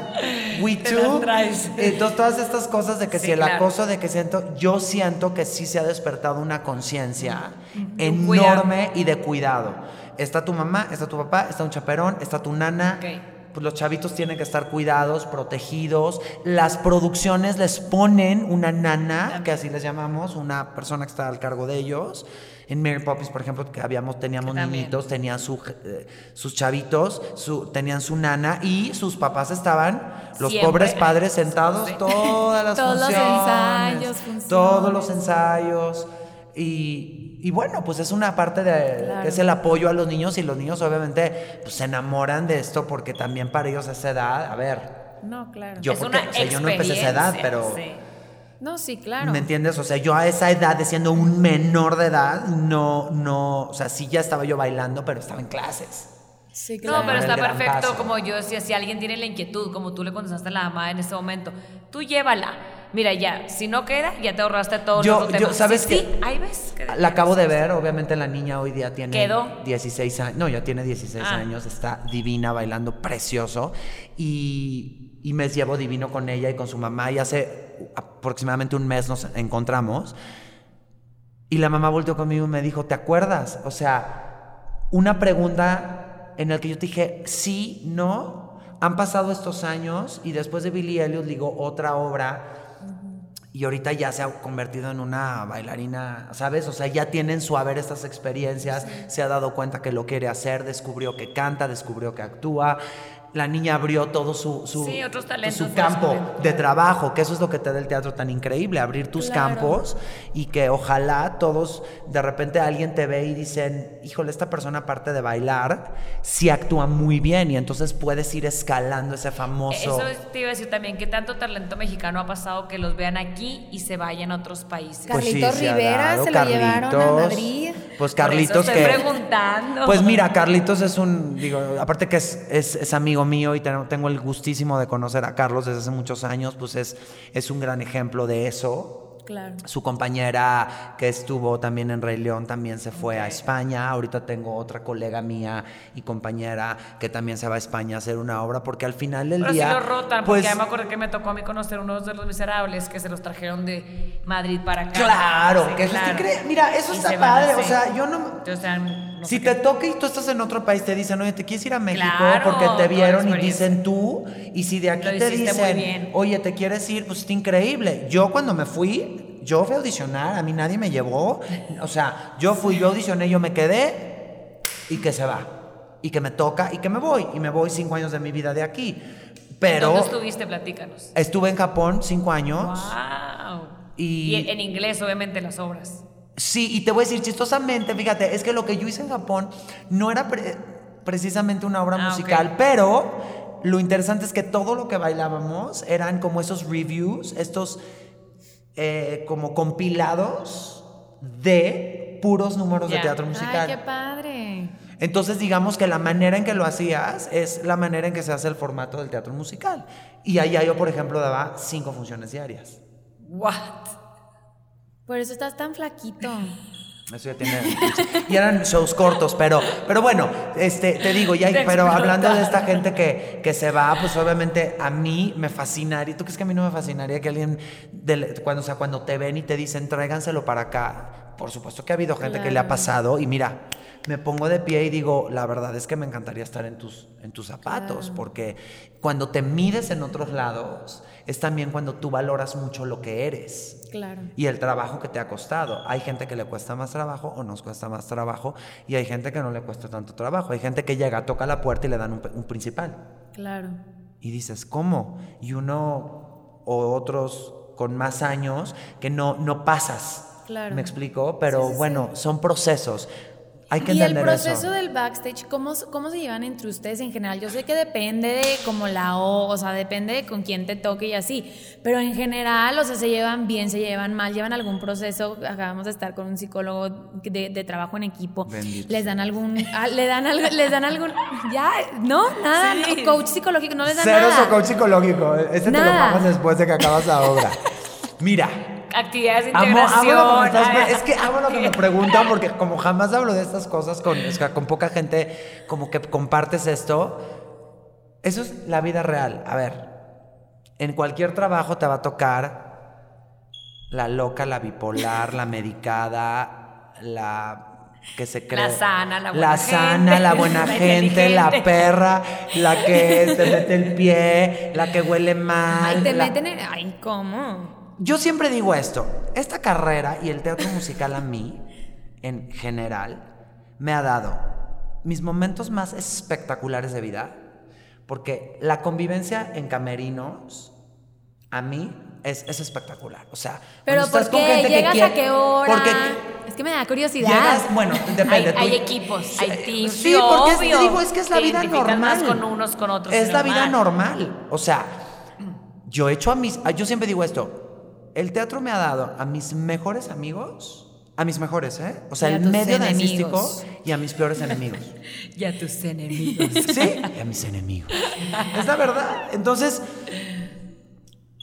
We Te Too. las traes. Entonces, todas estas cosas de que Sí, si el claro. acoso, de que siento, yo siento que sí se ha despertado una conciencia cuidado. enorme y de cuidado. Está tu mamá, está tu papá, está un chaperón, está tu nana. Ok. Pues los chavitos tienen que estar cuidados, protegidos. Las producciones les ponen una nana, que así les llamamos, una persona que está al cargo de ellos. En Mary Poppins, por ejemplo, que habíamos, teníamos también. niñitos, tenían su, eh, sus chavitos, su, tenían su nana y sus papás estaban, los Siempre. pobres padres sentados todas las Todos los ensayos, funciones. Todos los ensayos. Y, y bueno, pues es una parte de Claro. es el apoyo a los niños y los niños obviamente pues, se enamoran de esto porque también para ellos a esa edad, a ver, No, claro. yo es porque, una o sea, yo no empecé a esa edad, pero sí. No, sí, claro. ¿Me entiendes? O sea, yo a esa edad, de siendo un menor de edad, no, no, o sea, sí ya estaba yo bailando, pero estaba en clases. Sí, No, claro. pero el está perfecto, paso. como yo decía, si alguien tiene la inquietud, como tú le contestaste a la mamá en ese momento, tú llévala. Mira, ya, si no queda, ya te ahorraste todo Yo- los yo. ¿sabes sí, qué? sí, ahí ves. que- La acabo de ver, obviamente la niña hoy día tiene ¿Quedó? 16 años, no, ya tiene 16 Ah. años, está divina, bailando precioso y, y me llevo divino con ella y con su mamá y hace aproximadamente un mes nos encontramos y la mamá volteó conmigo y me dijo, ¿te acuerdas? O sea, una pregunta en la que yo te dije, sí, no, han pasado estos años y después de Billy Elliot ligó otra obra y ahorita ya se ha convertido en una bailarina, ¿sabes? O sea, ya tienen su haber estas experiencias, se ha dado cuenta que lo quiere hacer, descubrió que canta, descubrió que actúa. La niña abrió todo su, su, Sí, otros talentos su campo de trabajo, que eso es lo que te da el teatro tan increíble, abrir tus Claro. campos y que ojalá todos, de repente alguien te ve y dicen, híjole, esta persona aparte de bailar, sí actúa muy bien y entonces puedes ir escalando ese famoso... Eso te iba a decir también, que tanto talento mexicano ha pasado que los vean aquí y se vayan a otros países. Pues sí, Carlitos se Rivera se lo llevaron a. Madrid. Pues Por eso Carlitos estoy que... preguntando. Pues mira, Carlitos es un, digo, aparte que es, es, es amigo mío y tengo, el gustísimo de conocer a Carlos desde hace muchos años, pues es, es un gran ejemplo de eso. Claro. Su compañera que estuvo también en Rey León también se fue a España. Ahorita tengo otra colega mía y compañera que también se va a España a hacer una obra porque al final del Pero día... si lo rotan, pues, porque ya me acuerdo que me tocó a mí conocer unos de los miserables que se los trajeron de Madrid para acá. Claro, Sí, que eso está claro. increíble. Mira, eso Y está padre. O sea, yo no... Entonces, no Si te toca y tú estás en otro país, te dicen, oye, te quieres ir a México Claro, porque te vieron y dicen tú. Y si de aquí te dicen, oye, te quieres ir, pues está increíble. Yo cuando me fui, yo fui a audicionar, a mí nadie me llevó. O sea, yo fui, yo audicioné, yo me quedé y que se va. Y que me toca y que me voy. Y me voy cinco años de mi vida de aquí. Pero ¿Dónde estuviste? Platícanos. estuve en Japón cinco años. Wow. Y- en inglés, obviamente, las obras. Sí, y te voy a decir chistosamente, fíjate, es que lo que yo hice en Japón no era pre- precisamente una obra Ah, musical, pero lo interesante es que todo lo que bailábamos eran como esos reviews, estos eh, como compilados de puros números de teatro musical. Ay, qué padre. Entonces, digamos que la manera en que lo hacías es la manera en que se hace el formato del teatro musical. Y allá yo, por ejemplo, daba cinco funciones diarias. What? Por eso estás tan flaquito. Eso ya tiene. Y eran shows cortos, pero, pero bueno, este, te digo, ya, Te pero hablando de esta gente que, que se va, pues obviamente a mí me fascinaría. ¿Tú crees que a mí no me fascinaría que alguien, cuando, o sea, cuando te ven y te dicen, tráiganselo para acá? Por supuesto que ha habido gente que le ha pasado y mira, me pongo de pie y digo, la verdad es que me encantaría estar en tus, en tus zapatos, porque cuando te mides en otros lados, es también cuando tú valoras mucho lo que eres Claro. y el trabajo que te ha costado. Hay gente que le cuesta más trabajo o nos cuesta más trabajo y hay gente que no le cuesta tanto trabajo. Hay gente que llega, toca la puerta y le dan un, un principal. Claro. Y dices, ¿cómo? Y uno o otros con más años que no, no pasas. Claro. ¿Me explico? Pero Sí, sí, sí. bueno, son procesos. Hay que y el entender proceso eso. del backstage, ¿cómo, ¿cómo se llevan entre ustedes en general? Yo sé que depende de como la O, o sea, depende de con quién te toque y así, pero en general, o sea, se llevan bien, se llevan mal, llevan algún proceso, acabamos de estar con un psicólogo de, de trabajo en equipo, Bendito. les dan algún, ah, le dan algo, les dan algún, ya, no, nada, Sí. no, coach psicológico, no les dan Cero nada. coach psicológico. Ese te lo Nada. pagas después de que acabas la obra. Mira, Actividades de integración. amo lo que me estás- Ay, es que amo lo que me preguntan porque como jamás hablo de estas cosas con, o sea, con poca gente, como que compartes esto. Eso es la vida real. A ver, en cualquier trabajo te va a tocar la loca, la bipolar, la medicada, la que se cree. La sana, la buena sana, gente, la buena la gente, la perra, la que te mete el pie, la que huele mal. Ay, te la- meten en, ay, ¿cómo? Yo siempre digo esto, esta carrera y el teatro musical a mí, en general, me ha dado mis momentos más espectaculares de vida, porque la convivencia en camerinos, a mí, es, es espectacular. O sea, Pero ¿por con qué? que ¿Llegas quiere- a qué hora? Porque es que me da curiosidad. llegas, bueno, depende. Hay, hay equipos, hay teams. Sí, porque es- te obvio. digo, es que es la vida normal. más con unos, con otros. Es es la vida normal. normal. O sea, yo he hecho a mis. Yo siempre digo esto. El teatro me ha dado a mis mejores amigos, a mis mejores, ¿eh? O sea, el medio dancístico y a mis peores enemigos. Y a tus enemigos. Sí, y a mis enemigos. Es la verdad. Entonces,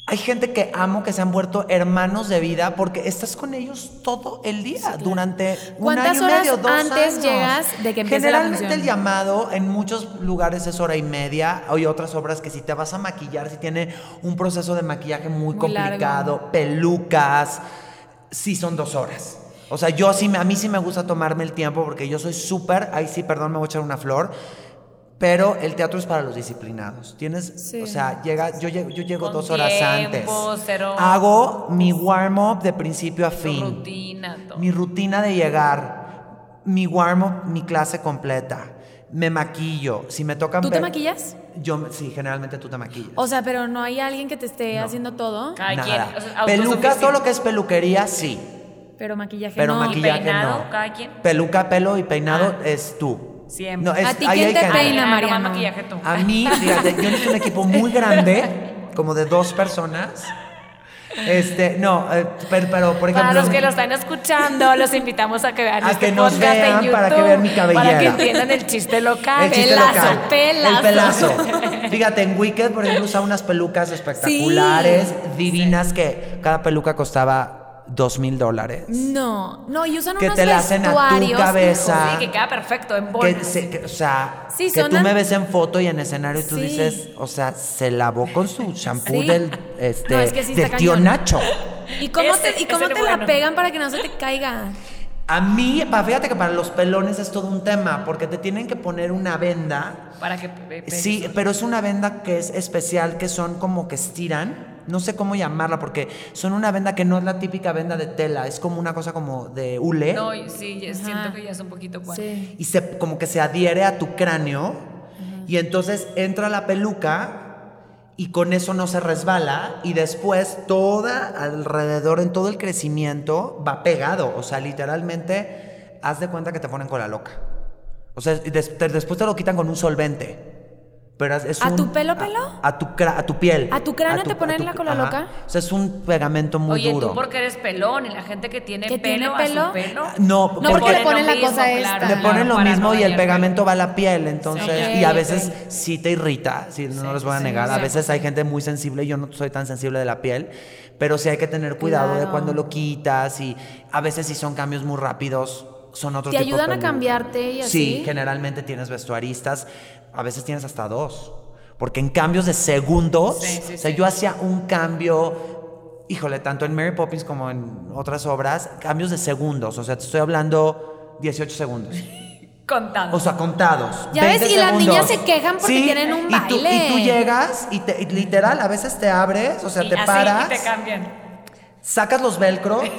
hay gente que amo que se han vuelto hermanos de vida porque estás con ellos todo el día durante un ¿Cuántas año y horas medio, dos antes años. llegas de que empiece Generalmente el llamado en muchos lugares es hora y media. Hay otras obras que si te vas a maquillar, si tiene un proceso de maquillaje muy, Muy largo. complicado, pelucas, sí son dos horas. O sea, yo sí, me- a mí sí me gusta tomarme el tiempo porque yo soy súper, ahí sí, perdón, me voy a echar una flor. Pero el teatro es para los disciplinados. Tienes, Sí. o sea, llega, yo, llego- yo llego Con dos horas tiempo, antes. cero- Hago mi warm-up de principio a fin. rutina, todo. Mi rutina de llegar. Mi warm-up, mi clase completa. Me maquillo. Si me tocan ¿Tú te maquillas? Yo, me- sí, generalmente tú te maquillas. O sea, pero no hay alguien que te esté haciendo todo. Cada quien, Nada. o sea, Peluca, todo lo que es peluquería, sí. Pero maquillaje Pero no. maquillaje peinado, no. cada quien? Peluca, pelo y peinado Ah. es tú. Siempre. No, es- ¿A ti quién hay te peina, Ah, Mariano? maquillaje tú. A mí, fíjate, yo necesito un equipo muy grande, como de dos personas. Este, no, eh, pero, pero, por ejemplo. Para los que lo están escuchando, los invitamos a que vean A este que nos podcast en vean YouTube para que vean mi cabellera. Para que entiendan el chiste local. El chiste Pelazo, local. pelazo. El pelazo. Fíjate, en Wicked, por ejemplo, usaba unas pelucas espectaculares, divinas, que cada peluca costaba dos mil dólares. No, no, y usan Que unos te la hacen a tu cabeza. Sí, que queda perfecto en Que, bolsa. se- que, o sea, Sí, que tú an- me ves en foto y en escenario y tú Sí. dices, o sea, se lavó con su shampoo Sí. del, este, No, es que sí del está tío cañón. Nacho. ¿Y cómo Ese- te, y cómo la pegan para que no se te caiga? A mí, fíjate que para los pelones es todo un tema, porque te tienen que poner una venda. Para que pe- pe- Sí, pero es una venda que es especial, que son como que estiran. No sé cómo llamarla, porque son una venda que no es la típica venda de tela, es como una cosa como de hule. No, sí, siento que ya es un poquito cual. Sí. y se, como que se adhiere a tu cráneo y entonces entra la peluca y con eso no se resbala y después toda alrededor en todo el crecimiento va pegado, o sea, literalmente haz de cuenta que te ponen con la loca. O sea, y des- te- después te lo quitan con un solvente. Pero es, es ¿A un- tu pelo, pelo? A, a tu, cra- a tu piel. ¿A tu cráneo te ponen a la cola ajá. loca? O sea, es un pegamento muy Oye, duro. tú porque eres pelón y la gente que tiene ¿Que pelo, tiene a pelo? su pelo. No, No, porque le ponen la cosa esta. Le ponen lo mismo no y el pegamento va a la piel, entonces, Sí. y a veces sí te irrita, sí, no Sí, les voy a sí, negar, a sí. veces hay gente muy sensible, yo no soy tan sensible de la piel, pero sí hay que tener cuidado de cuando lo quitas y a veces si son cambios muy rápidos, son otro ¿Te tipo ayudan a cambiarte y Sí, así? generalmente tienes vestuaristas, a veces tienes hasta dos, porque en cambios de segundos, Sí, sí, o sea, sí. yo hacía un cambio, híjole, tanto en Mary Poppins como en otras obras, cambios de segundos, o sea, te estoy hablando 18 segundos. Contado. O sea, contados. Ya ves, 20 y las niñas se quejan porque tienen un y tú, y baile. tú llegas y, te- y literal, a veces te abres, o sea, te paras, y te cambian. Sacas los velcros,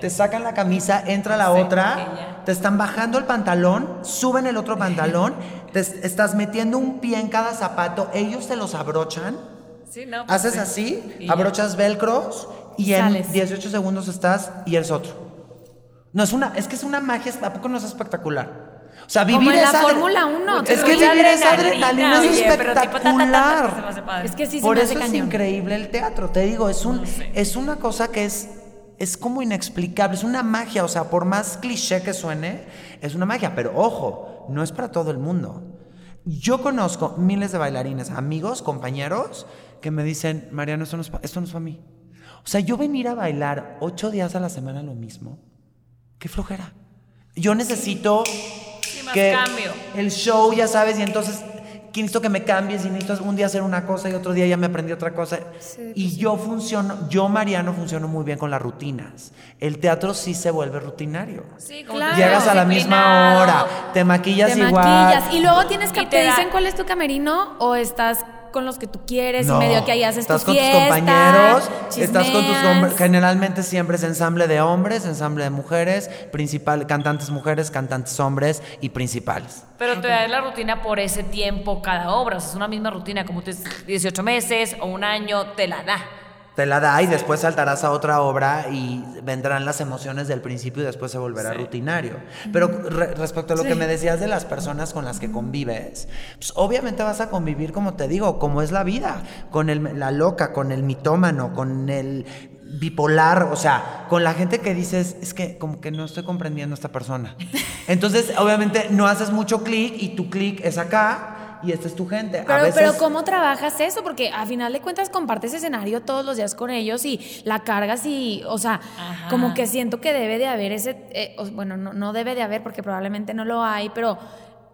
te sacan la camisa, entra la otra, te están bajando el pantalón, suben el otro pantalón, te es- estás metiendo un pie en cada zapato, ellos te los abrochan, Sí, no. pues haces sí. así, abrochas velcros y en Sales. 18 segundos estás y eres otro. No es una, es que es una magia, ¿a poco no es espectacular? O sea, vivir Como en la esa Fórmula 1, Es que vivir esa adrenalina, es oye, pero tipo, ta, ta, ta, ta, se me espectacular. Es que sí se Por me eso hace es cañón. increíble el teatro, te digo, es un es una cosa que es es como inexplicable, es una magia, o sea, por más cliché que suene, es una magia, pero ojo, no es para todo el mundo. Yo conozco miles de bailarines, amigos, compañeros que me dicen, "Mariano, esto no es esto no es para mí." O sea, yo venir a bailar ocho días a la semana lo mismo, qué flojera. Yo necesito más que cambio. el show, ya sabes, y entonces que necesito que me cambies y necesito un día hacer una cosa y otro día ya me aprendí otra cosa. y yo funciono, yo Mariano funciono muy bien con las rutinas. El teatro sí se vuelve rutinario. Sí, Claro. Llegas a la misma hora, te maquillas te igual. maquillas y luego tienes que Y te, te da- dicen cuál es tu camerino o estás con los que tú quieres No, y medio que ahí haces estás tu con fiesta, tus compañeros, estás con tus hombres. Generalmente siempre es ensamble de hombres, ensamble de mujeres, principal, cantantes mujeres, cantantes hombres y principales. Pero te das la rutina por ese tiempo cada obra. O sea, es una misma rutina, como tú dices, 18 meses o un año, te la da. Te la da y después saltarás a otra obra y vendrán las emociones del principio y después se volverá Sí. rutinario. Pero re- respecto a lo que me decías de las personas con las que convives, pues obviamente vas a convivir, como te digo, como es la vida, con el, la loca, con el mitómano, con el bipolar, o sea, con la gente que dices, es que como que no estoy comprendiendo a esta persona. Entonces, obviamente, no haces mucho clic y tu clic es acá y esta es tu gente. Pero, a veces, pero ¿cómo trabajas eso? Porque a final de cuentas compartes escenario todos los días con ellos y la cargas y, o sea, Ajá. como que siento que debe de haber ese, eh, bueno, no, no debe de haber porque probablemente no lo hay, pero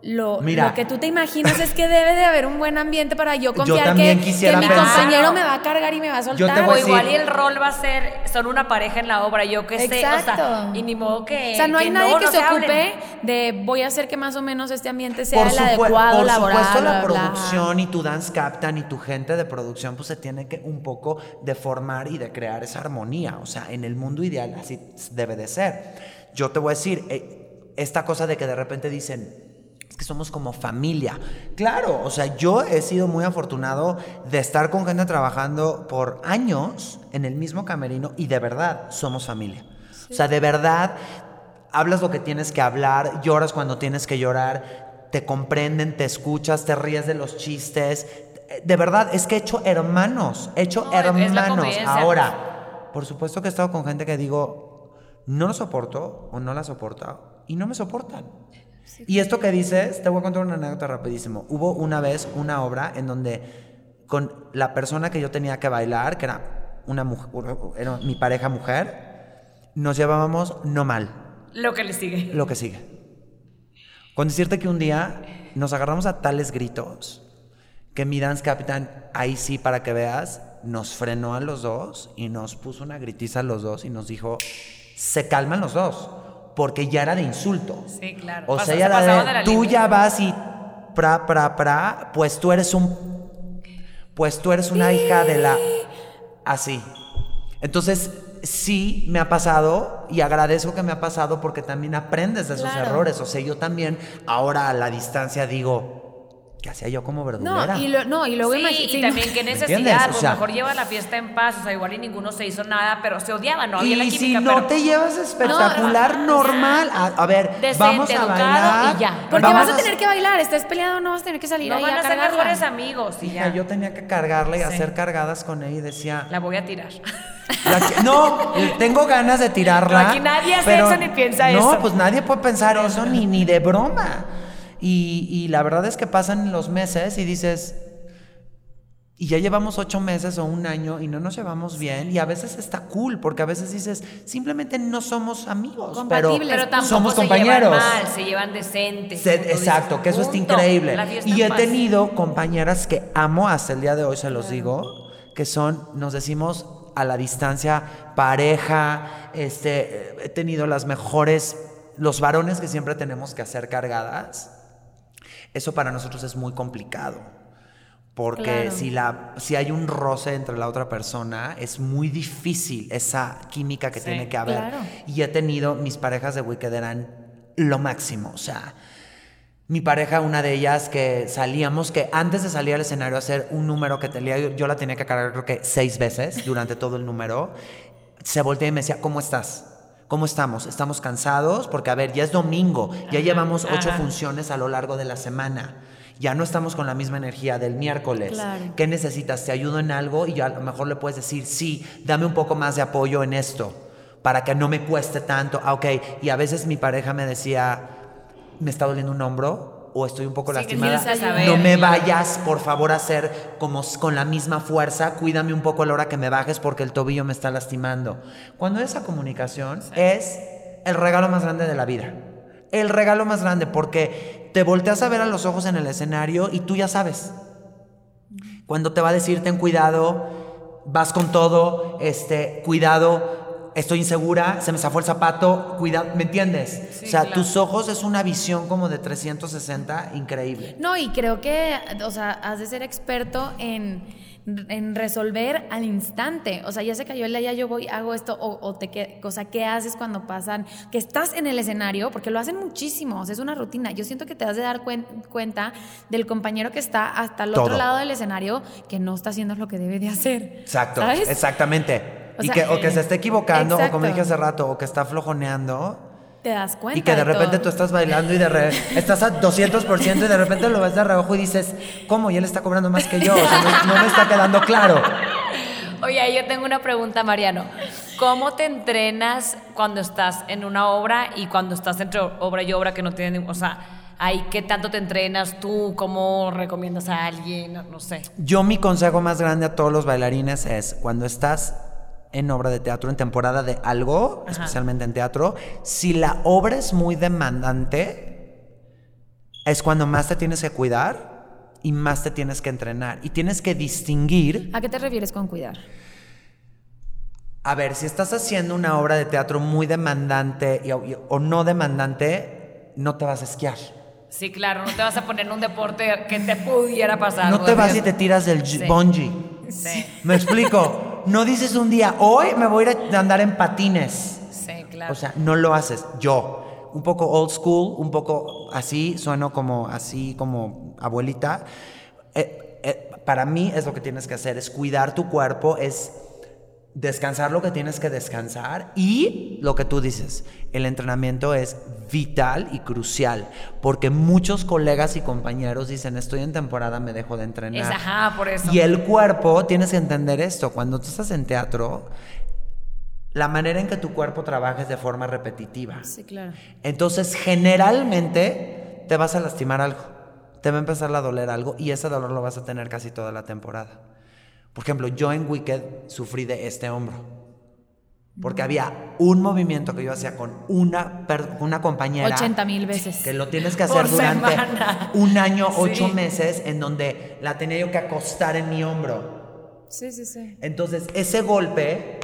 lo, Mira. lo que tú te imaginas es que debe de haber un buen ambiente para yo confiar también que, quisiera que mi pensar- compañero me va a cargar y me va a soltar. O igual y el rol va a ser, son una pareja en la obra, yo qué sé. O sea, Exacto. y ni modo que. O sea, no hay nadie que no se ocupe de voy a hacer que más o menos este ambiente sea por, el adecuado, por laboral. supuesto, la bla, bla, bla. producción y tu dance captain y tu gente de producción, pues se tiene que un poco de formar y de crear esa armonía. O sea, en el mundo ideal así debe de ser. Yo te voy a decir, eh, esta cosa de que de repente dicen, es que somos como familia. Claro, o sea, yo he sido muy afortunado de estar con gente trabajando por años en el mismo camerino y de verdad somos familia. O sea, de verdad hablas lo que tienes que hablar, lloras cuando tienes que llorar, te comprenden, te escuchas, te ríes de los chistes. De verdad, es que he hecho hermanos, he hecho No, hermanos. Ahora, por supuesto que he estado con gente que digo, no lo soporto o no la soporto y no me soportan. Y esto que dices, te voy a contar una anécdota rapidísimo. Hubo una vez una obra en donde con la persona que yo tenía que bailar, que era una mujer, era mi pareja mujer, nos llevábamos no mal Lo que le sigue. lo que sigue. Con decirte que un día nos agarramos a tales gritos que mi dance capitán, ahí sí para que veas, nos frenó a los dos y nos puso una gritiza a los dos y nos dijo, se calman los dos, porque ya era de insulto. Sí, claro. O Pasa- sea, se ya era de, tú línea". ya vas y pra, pra, pra, pues tú eres un, pues tú eres una hija de la, así. Entonces, sí me ha pasado y agradezco que me ha pasado porque también aprendes de esos Claro. errores. O sea, yo también ahora a la distancia digo, ¿qué hacía yo como verdulera? No, y, lo- no, y luego sí, y también qué necesidad, O pues sea- mejor lleva la fiesta en paz, o sea, igual y ninguno se hizo nada, pero se odiaban, no había la y si química, no pero te llevas espectacular, No, normal. A, a ver, Decente, vamos a bailar. y ya. Porque vamos vas a tener que bailar, estés peleado, no vas a tener que salir no ahí van a a ser mejores amigos y Hija, ya. yo tenía que cargarla y Sí. hacer cargadas con ella y decía, La voy a tirar. La que- no, tengo ganas de tirarla. No, aquí nadie hace pero eso ni piensa no, eso. pues nadie puede pensar eso ni, ni de broma. Y, y la verdad es que pasan los meses y dices, y ya llevamos ocho meses o un año y no nos llevamos bien. Y a veces está cool, porque a veces dices, simplemente no somos amigos, pero, Compatibles. Pero tampoco somos se compañeros. llevan mal, se llevan decentes. Se- exacto, dices. que eso está Punto. increíble. La fiesta Y he paz. tenido compañeras que amo hasta el día de hoy, se los digo, que son, nos decimos a la distancia, pareja, este, he tenido las mejores, los varones que siempre tenemos que hacer cargadas. Eso para nosotros es muy complicado. Porque Claro. si, la, si hay un roce entre la otra persona, es muy difícil esa química que Sí, tiene que haber. claro. Y he tenido, mis parejas de Wicked eran lo máximo. O sea, mi pareja, una de ellas que salíamos, que antes de salir al escenario a hacer un número que tenía, yo, yo la tenía que cargar creo que seis veces durante todo el número, se volteó y me decía, ¿cómo estás? ¿Cómo estamos? ¿Estamos cansados? Porque, a ver, ya es domingo, ya llevamos ocho ajá. funciones a lo largo de la semana. Ya no estamos con la misma energía del miércoles. Claro. ¿Qué necesitas? ¿Te ayudo en algo? Y ya a lo mejor le puedes decir, sí, dame un poco más de apoyo en esto, para que no me cueste tanto. Ah, ok. Y a veces mi pareja me decía, me está doliendo un hombro o estoy un poco Sí, lastimada. saber, no me vayas, por favor, a hacer como con la misma fuerza. Cuídame un poco a la hora que me bajes porque el tobillo me está lastimando. Cuando esa comunicación es el regalo más grande de la vida. El regalo más grande porque te volteas a ver a los ojos en el escenario y tú ya sabes. Cuando te va a decir ten cuidado, vas con todo, este, cuidado, estoy insegura, se me zafó el zapato, cuidado, ¿me entiendes? Sí, o sea, claro. tus ojos es una visión como de 360 increíble. No, y creo que, o sea, has de ser experto en, en resolver al instante. O sea, ya se cayó el ya yo voy, hago esto, o, o te que, o sea, ¿qué haces cuando pasan? Que estás en el escenario, porque lo hacen muchísimo, o sea, es una rutina. Yo siento que te has de dar cuen- cuenta del compañero que está hasta el otro lado del escenario que no está haciendo lo que debe de hacer. Exacto, ¿Sabes? O y sea, que, o que se esté equivocando, o como dije hace rato, o que está flojoneando. Te das cuenta. Y que de repente tú estás bailando y de re- estás a 200% y de repente lo ves de reojo y dices, ¿cómo? Y él está cobrando más que yo. O sea, no, no me está quedando claro. Oye, yo tengo una pregunta, Mariano. ¿Cómo te entrenas cuando estás en una obra y cuando estás entre obra y obra que no tienen, o sea, ahí qué tanto te entrenas tú? ¿Cómo recomiendas a alguien? No, no sé. Yo mi consejo más grande a todos los bailarines es cuando estás en obra de teatro, en temporada de algo, Ajá. especialmente en teatro, si la obra es muy demandante, es cuando más te tienes que cuidar y más te tienes que entrenar. Y tienes que distinguir, ¿A qué te refieres con cuidar? a ver, si estás haciendo una obra de teatro muy demandante y- y- o no demandante, no te vas a esquiar. Sí, claro, no te vas a poner en un deporte que te pudiera pasar. No te vas y te tiras del Sí. bungee. Sí, ¿Me explico? No dices un día, hoy me voy a ir a andar en patines. sí, claro. O sea, no lo haces. Yo, un poco old school, un poco así, sueno como así, como abuelita. Eh, eh, para mí es lo que tienes que hacer, es cuidar tu cuerpo, es descansar lo que tienes que descansar y lo que tú dices, el entrenamiento es vital y crucial, porque muchos colegas y compañeros dicen, estoy en temporada, me dejo de entrenar. Es ajá, por eso. Y el cuerpo, tienes que entender esto, cuando tú estás en teatro, la manera en que tu cuerpo trabaja es de forma repetitiva. Sí, claro. Entonces, generalmente te vas a lastimar algo, te va a empezar a doler algo y ese dolor lo vas a tener casi toda la temporada. Por ejemplo, yo en Wicked sufrí de este hombro. Porque había un movimiento que yo hacía con una, una compañera 80 mil veces. que lo tienes que Por hacer durante semana. un año, ocho Sí. meses, en donde la tenía yo que acostar en mi hombro. Sí, sí, sí. Entonces, ese golpe,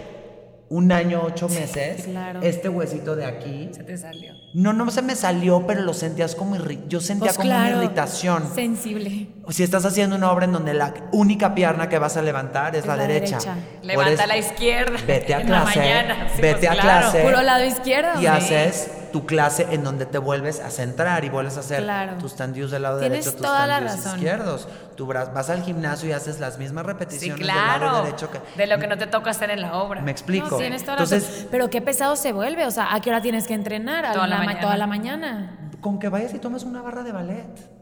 un año, ocho meses, claro. este huesito de aquí, Se te salió. no, no se me salió, pero lo sentías como yo sentía Pues como claro, una irritación. Sensible. O si estás haciendo una obra en donde la única pierna que vas a levantar es, Es la, la derecha. Levanta eso, la izquierda. Vete a en la clase, mañana. Sí, vete pues, a claro. clase. Puro lado izquierdo. Y Sí. haces tu clase en donde te vuelves a centrar y vuelves a hacer Claro. tus tendidos del lado Tienes derecho, tus razón. izquierdos. Tú vas al gimnasio y haces las mismas Sí, repeticiones del claro. lado derecho que De lo que no te toca hacer en la obra. me explico. No, tienes toda la Entonces, razón. Pero qué pesado se vuelve. O sea, ¿a qué hora tienes que entrenar? A Toda la ma- mañana. Toda la mañana. con que vayas y tomes una barra de ballet.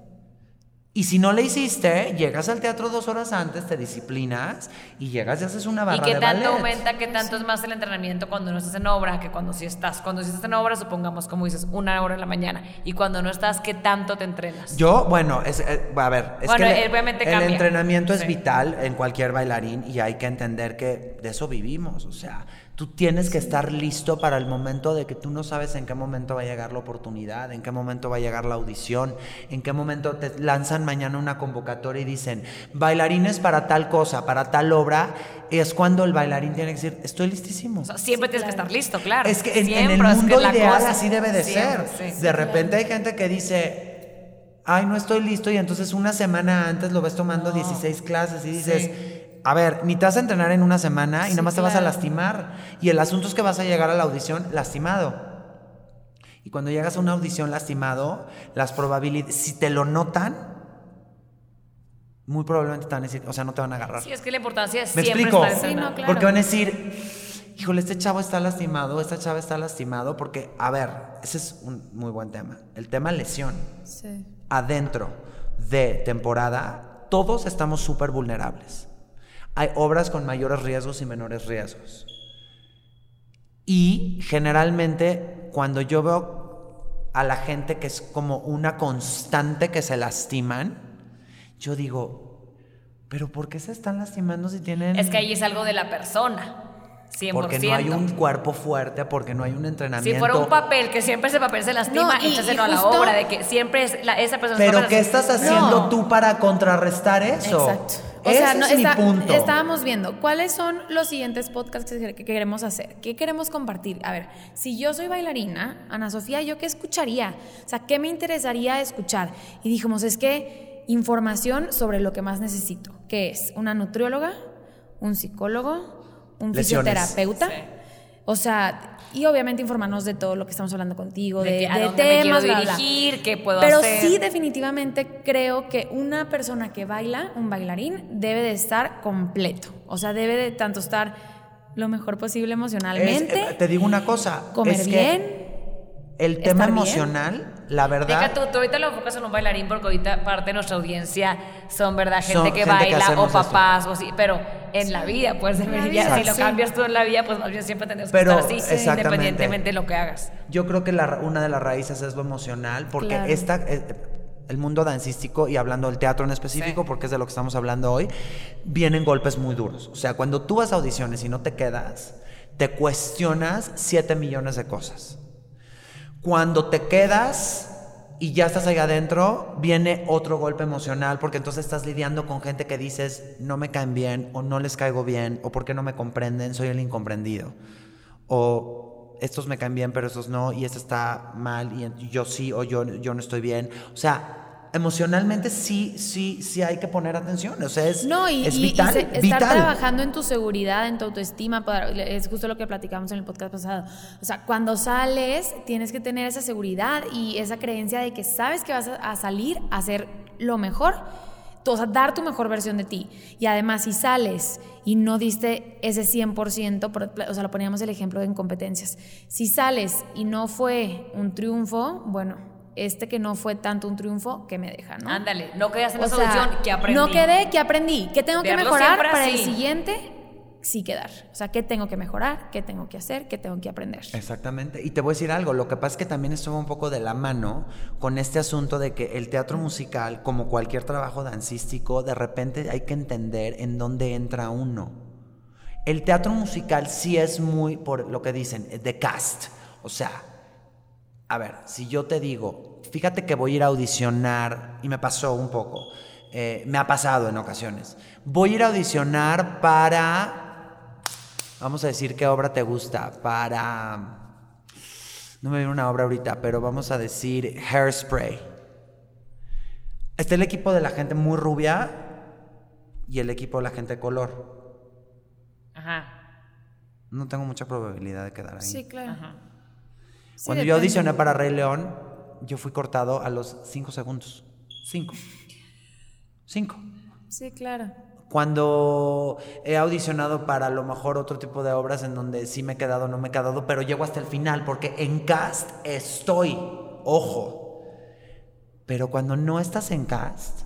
Y si no le hiciste, llegas al teatro dos horas antes, te disciplinas y llegas y haces una ¿Y barra qué de tanto ballet. aumenta, qué tanto es más el entrenamiento cuando no estás en obra que cuando sí estás? Cuando sí estás en obra, supongamos, como dices, una hora en la mañana. Y cuando no estás, ¿qué tanto te entrenas? Yo, bueno, es, eh, a ver, es Bueno, que eh, obviamente el cambia. entrenamiento es Sí. vital en cualquier bailarín y hay que entender que de eso vivimos. O sea, tú tienes que estar listo para el momento de que tú no sabes en qué momento va a llegar la oportunidad, en qué momento va a llegar la audición, en qué momento te lanzan mañana una convocatoria y dicen bailarines para tal cosa, para tal obra. Es cuando el bailarín tiene que decir, estoy listísimo. O sea, siempre tienes que estar listo, claro. Es que en, el es que mundo es la ideal cosa. así debe de Siempre, ser. sí. De repente hay gente que dice, ay, no estoy listo y entonces una semana antes lo ves tomando 16 clases y dices, a ver, ni te vas a entrenar en una semana y Sí, nada más te vas a lastimar. Y el asunto es que vas a llegar a la audición lastimado. Y cuando llegas a una audición lastimado, las probabilidades, si te lo notan, muy probablemente te van a decir, o sea, no te van a agarrar. Sí, es que la importancia es ¿Me siempre explico? estar Sí, entrenado. no, claro. Porque van a decir, híjole, este chavo está lastimado, esta chava está lastimado, porque, a ver, ese es un muy buen tema. El tema lesión. Sí. Adentro de temporada, todos estamos súper vulnerables. Hay obras con mayores riesgos y menores riesgos. Y generalmente, cuando yo veo a la gente que es como una constante que se lastiman, yo digo, pero ¿por qué se están lastimando si tienen... Es que ahí es algo de la persona. 100%. Porque no hay un cuerpo fuerte, porque no hay un entrenamiento. Si fuera un papel, que siempre ese papel se lastima, No, a la obra, de que siempre es la- esa persona Pero ¿qué estás haciendo No. tú para contrarrestar eso? Exacto. O Ese sea, no, es está- mi punto. estábamos viendo cuáles son los siguientes podcasts que, que queremos hacer, qué queremos compartir. A ver, si yo soy bailarina, Ana Sofía, ¿yo qué escucharía? O sea, ¿qué me interesaría escuchar? Y dijimos, es que información sobre lo que más necesito, que es una nutrióloga, un psicólogo, un Lesiones. fisioterapeuta. Sí. O sea, y obviamente informarnos de todo lo que estamos hablando contigo, de, De, que, a de dónde me quiero temas, bla, bla. dirigir, qué puedo Pero hacer. sí, definitivamente creo que una persona que baila, un bailarín, debe de estar completo. O sea, debe de tanto estar lo mejor posible emocionalmente, eh, te digo una cosa. comer es que bien. el tema bien. emocional, la Deja verdad. tú, tú ahorita lo enfocas en un bailarín porque ahorita parte de nuestra audiencia son, ¿verdad? Gente Son que gente que baila o papás o así, pero en la vida, pues debería, vida, si lo cambias tú en la vida, pues más bien siempre tendrías que estar así, independientemente de lo que hagas. Yo creo que la- una de las raíces es lo emocional, porque Claro. esta, eh, el mundo dancístico, y hablando del teatro en específico, Sí. porque es de lo que estamos hablando hoy, vienen golpes muy duros. O sea, cuando tú vas a audiciones y no te quedas, te cuestionas 7 millones de cosas. Cuando te quedas y ya estás ahí adentro, viene otro golpe emocional, porque entonces estás lidiando con gente que dices, no me caen bien, o no les caigo bien, o porque no me comprenden, soy el incomprendido. O estos me caen bien, pero estos no, y este está mal, y yo sí, o yo, yo no estoy bien. O sea, emocionalmente sí, sí, sí hay que poner atención. O sea, es, No, y, es y- y vital. se- estar vital. trabajando en tu seguridad, en tu autoestima, para- es justo lo que platicamos en el podcast pasado. O sea, cuando sales, tienes que tener esa seguridad y esa creencia de que sabes que vas a, a salir a hacer lo mejor, o sea, dar tu mejor versión de ti. Y además, si sales y no diste ese 100%, por- o sea, lo poníamos el ejemplo en competencias, si sales y no fue un triunfo, bueno, este que no fue tanto un triunfo, que me deja, ¿no? Ándale, no quedas en sea, audición que aprendí. No quedé, que aprendí. ¿Qué tengo que mejorar para el siguiente? Sí quedar. O sea, ¿qué tengo que mejorar? ¿Qué tengo que hacer? ¿Qué tengo que aprender? Exactamente. Y te voy a decir algo, lo que pasa es que también estuvo un poco de la mano con este asunto de que el teatro musical, como cualquier trabajo dancístico, de repente hay que entender en dónde entra uno. El teatro musical sí es muy, por lo que dicen, de cast. O sea, a ver, si yo te digo, fíjate que voy a ir a audicionar, y me pasó un poco, eh, me ha pasado en ocasiones, voy a ir a audicionar para, vamos a decir qué obra te gusta, para, no me viene una obra ahorita, pero vamos a decir Hairspray. Está el equipo de la gente muy rubia y el equipo de la gente de color. Ajá. No tengo mucha probabilidad de quedar ahí. Sí, claro. Ajá. Sí, Cuando yo depende. audicioné para Rey León, yo fui cortado a los cinco segundos. Cinco. Cinco. Sí, claro. Cuando he audicionado para a lo mejor otro tipo de obras en donde sí me he quedado, no me he quedado, pero llego hasta el final porque en cast estoy. Ojo. Pero cuando no estás en cast,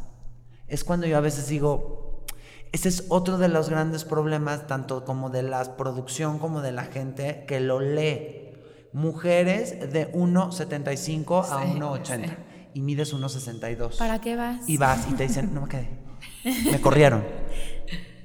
es cuando yo a veces digo, ese es otro de los grandes problemas, tanto como de la producción como de la gente que lo lee. Mujeres de 1,75 a Sí, 1,80 y mides 1,62. ¿Para qué vas? Y vas y te dicen, no me quedé. Me corrieron.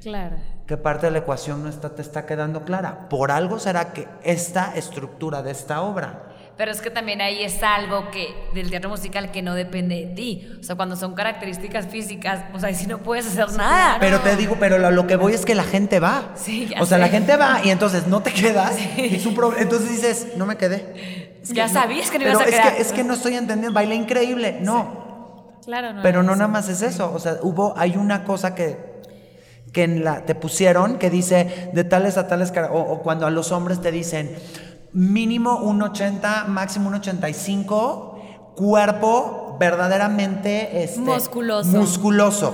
Claro. ¿Qué parte de la ecuación no está, te está quedando clara? Por algo será que esta estructura de esta obra. Pero es que también ahí está algo que del teatro musical que no depende de ti. O sea, cuando son características físicas, pues ahí sí no puedes hacer nada. Pero te digo, pero lo, lo que voy es que la gente va. Sí, ya o sea, sé. la gente va y entonces no te quedas. y es un pro- entonces dices, no me quedé. Es que ya sabías que no Pero ibas a es quedar. que, es que no estoy entendiendo, bailé increíble. No, Claro, no. pero no eso. nada más es eso. O sea, hubo, hay una cosa que, que en la, te pusieron que dice de tales a tales, o, o cuando a los hombres te dicen mínimo un 80, máximo un 85, cuerpo verdaderamente este, Musculoso. musculoso.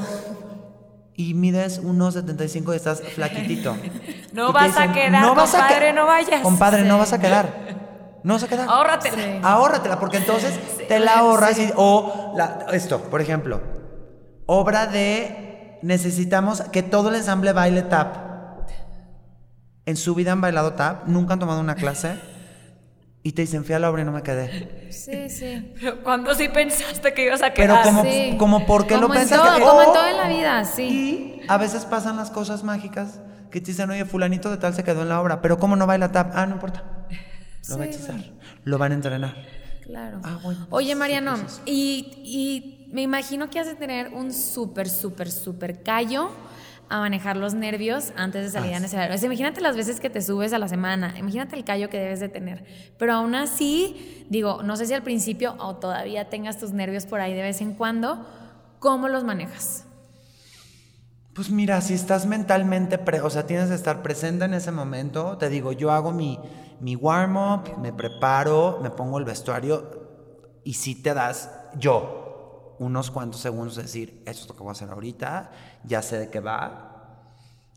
Y mides 1,75 y estás flaquitito. No vas a quedar, vas a compadre, que- no vayas". Compadre, no vas a quedar. No vas a quedar. Ahórratela. Sí. Ahórratela, porque entonces te la ahorras y- o la- esto, por ejemplo, obra de necesitamos que todo el ensamble baile tap. En su vida han bailado tap, nunca han tomado una clase y te dicen fui a la obra y no me quedé. Sí, sí. Pero cuando sí pensaste que ibas a Pero quedar. como, Sí. como por qué lo Como en pensaste. todo, como en todo en la vida, sí. Y a veces pasan las cosas mágicas que te dicen, oye, fulanito de tal se quedó en la obra, pero ¿cómo no baila tap? Ah, no importa. Lo va a hechizar. bueno. Lo van a entrenar. Claro. Ah, bueno, Oye, sí, Mariano, pues y, y me imagino que has de tener un súper, súper, súper callo a manejar los nervios antes de salir Ah, a escenario. Sea, imagínate las veces que te subes a la semana, imagínate el callo que debes de tener. Pero aún así, digo, no sé si al principio o todavía tengas tus nervios por ahí de vez en cuando, ¿cómo los manejas? Pues mira, si estás mentalmente, pre- o sea, tienes que estar presente en ese momento. Te digo, yo hago mi, mi warm-up, me preparo, me pongo el vestuario y si te das yo unos cuantos segundos de decir, esto es lo que voy a hacer ahorita, ya sé de qué va.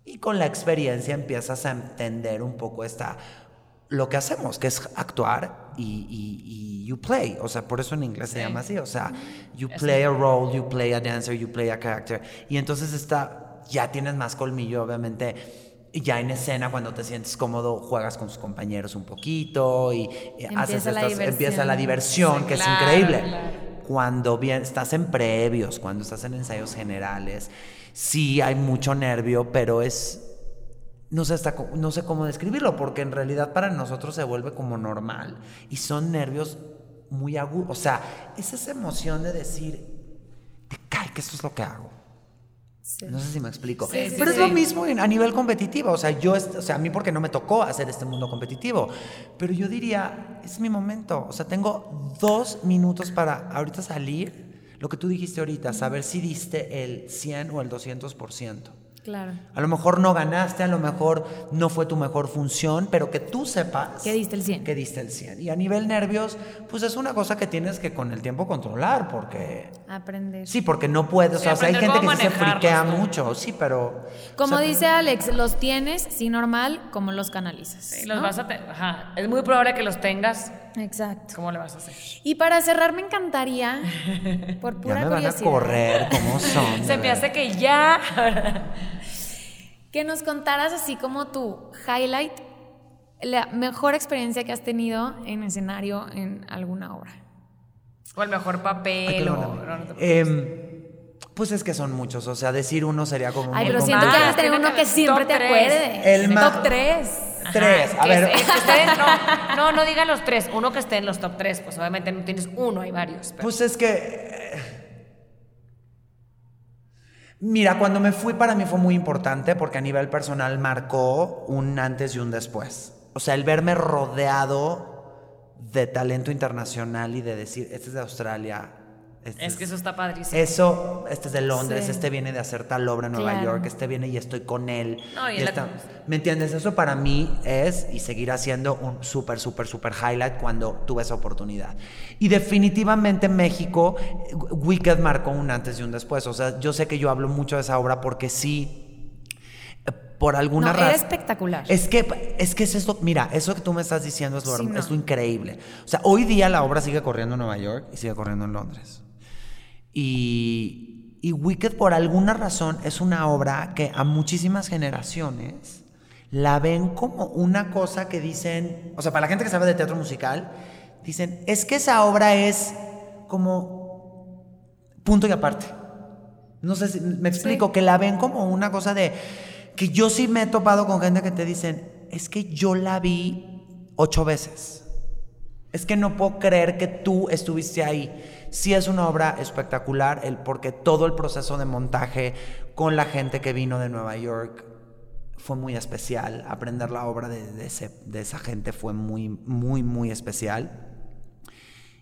Y con la experiencia empiezas a entender un poco esta, lo que hacemos, que es actuar y, y- y you play. O sea, por eso en inglés se llama así. O sea, you play a role, you play a dancer, you play a character. Y entonces está, ya tienes más colmillo, obviamente. Ya en escena, cuando te sientes cómodo, juegas con tus compañeros un poquito y, y haces Empieza la estas- empieza la diversión. diversión, Sí, que es claro, increíble. claro. Cuando bien, estás en previos, cuando estás en ensayos generales, sí hay mucho nervio, pero es no sé, hasta no sé cómo describirlo, porque en realidad para nosotros se vuelve como normal y son nervios muy agudos. O sea, es esa emoción de decir, te cae que esto es lo que hago. No sé si me explico. Sí, sí, Pero es lo mismo a nivel competitivo. O sea, yo, o sea, a mí porque no me tocó hacer este mundo competitivo. Pero yo diría, es mi momento. O sea, tengo dos minutos para ahorita salir. Lo que tú dijiste ahorita, saber si diste el 100 o el 200%. Claro. A lo mejor no ganaste, a lo mejor no fue tu mejor función, pero que tú sepas Que diste el 100. que diste el 100. Y a nivel nervios, pues es una cosa que tienes que con el tiempo controlar, porque Aprender. sí, porque no puedes, Sí, o sea, hay gente que sí se friquea ¿no? mucho, sí, pero Como o sea, dice Alex, los tienes, sí, normal, como los canalizas. Sí, los ¿no? vas a ajá. Es muy probable que los tengas. Exacto. ¿Cómo le vas a hacer? Y para cerrar, me encantaría, por ya pura me van a curiosidad, correr, ¿cómo son? Se me hace que ya. que nos contaras así como tu highlight, la mejor experiencia que has tenido en escenario en alguna obra. O el mejor papel. o- no, no. Em, pues es que son muchos, o sea, decir uno sería como Ay, pero siento que complicado. vas a tener tiene uno que siempre top te acuerdes. El Top 3. Ajá, Tres, a ver. es- no, no, no digan los tres. Uno que esté en los top tres. Pues obviamente no tienes uno, hay varios. pero- Pues es que. eh, Mira, cuando me fui para mí fue muy importante porque a nivel personal marcó un antes y un después. O sea, el verme rodeado de talento internacional y de decir, este es de Australia. Este es que eso está padrísimo. Eso, este es de Londres, Sí. este viene de hacer tal obra en Nueva Claro. York, este viene y estoy con él. No, y y la- está- ¿Me entiendes? Eso para mí es y seguirá siendo un súper, súper, súper highlight cuando tuve esa oportunidad. Y definitivamente México, Wicked marcó un antes y un después. O sea, yo sé que yo hablo mucho de esa obra porque sí, por alguna No, era razón. espectacular. Es que, es que es esto, mira, eso que tú me estás diciendo es lo, Sí, no. es lo increíble. O sea, hoy día la obra sigue corriendo en Nueva York y sigue corriendo en Londres. Y, y Wicked, por alguna razón, es una obra que a muchísimas generaciones la ven como una cosa que dicen, o sea, para la gente que sabe de teatro musical, dicen, es que esa obra es como punto y aparte. No sé si me explico, que la ven como una cosa de que yo sí me he topado con gente que te dicen, es que yo la vi ocho veces. Es que no puedo creer que tú estuviste ahí. Sí es una obra espectacular, el, porque todo el proceso de montaje con la gente que vino de Nueva York fue muy especial. Aprender la obra de, de ese- de esa gente fue muy, muy, muy especial.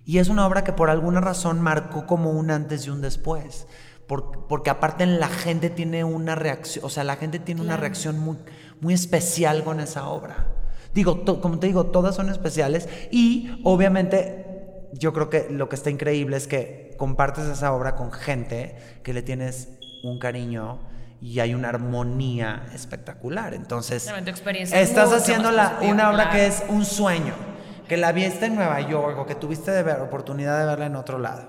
Y es una obra que por alguna razón marcó como un antes y un después. Por- porque aparte la gente tiene una reacción, o sea, la gente tiene una reacción muy, muy especial con esa obra. Digo, to- como te digo, todas son especiales y obviamente yo creo que lo que está increíble es que compartes esa obra con gente que le tienes un cariño y hay una armonía espectacular. Entonces, estás haciendo la- una obra que es un sueño, que la viste en Nueva York o que tuviste de ver, oportunidad de verla en otro lado.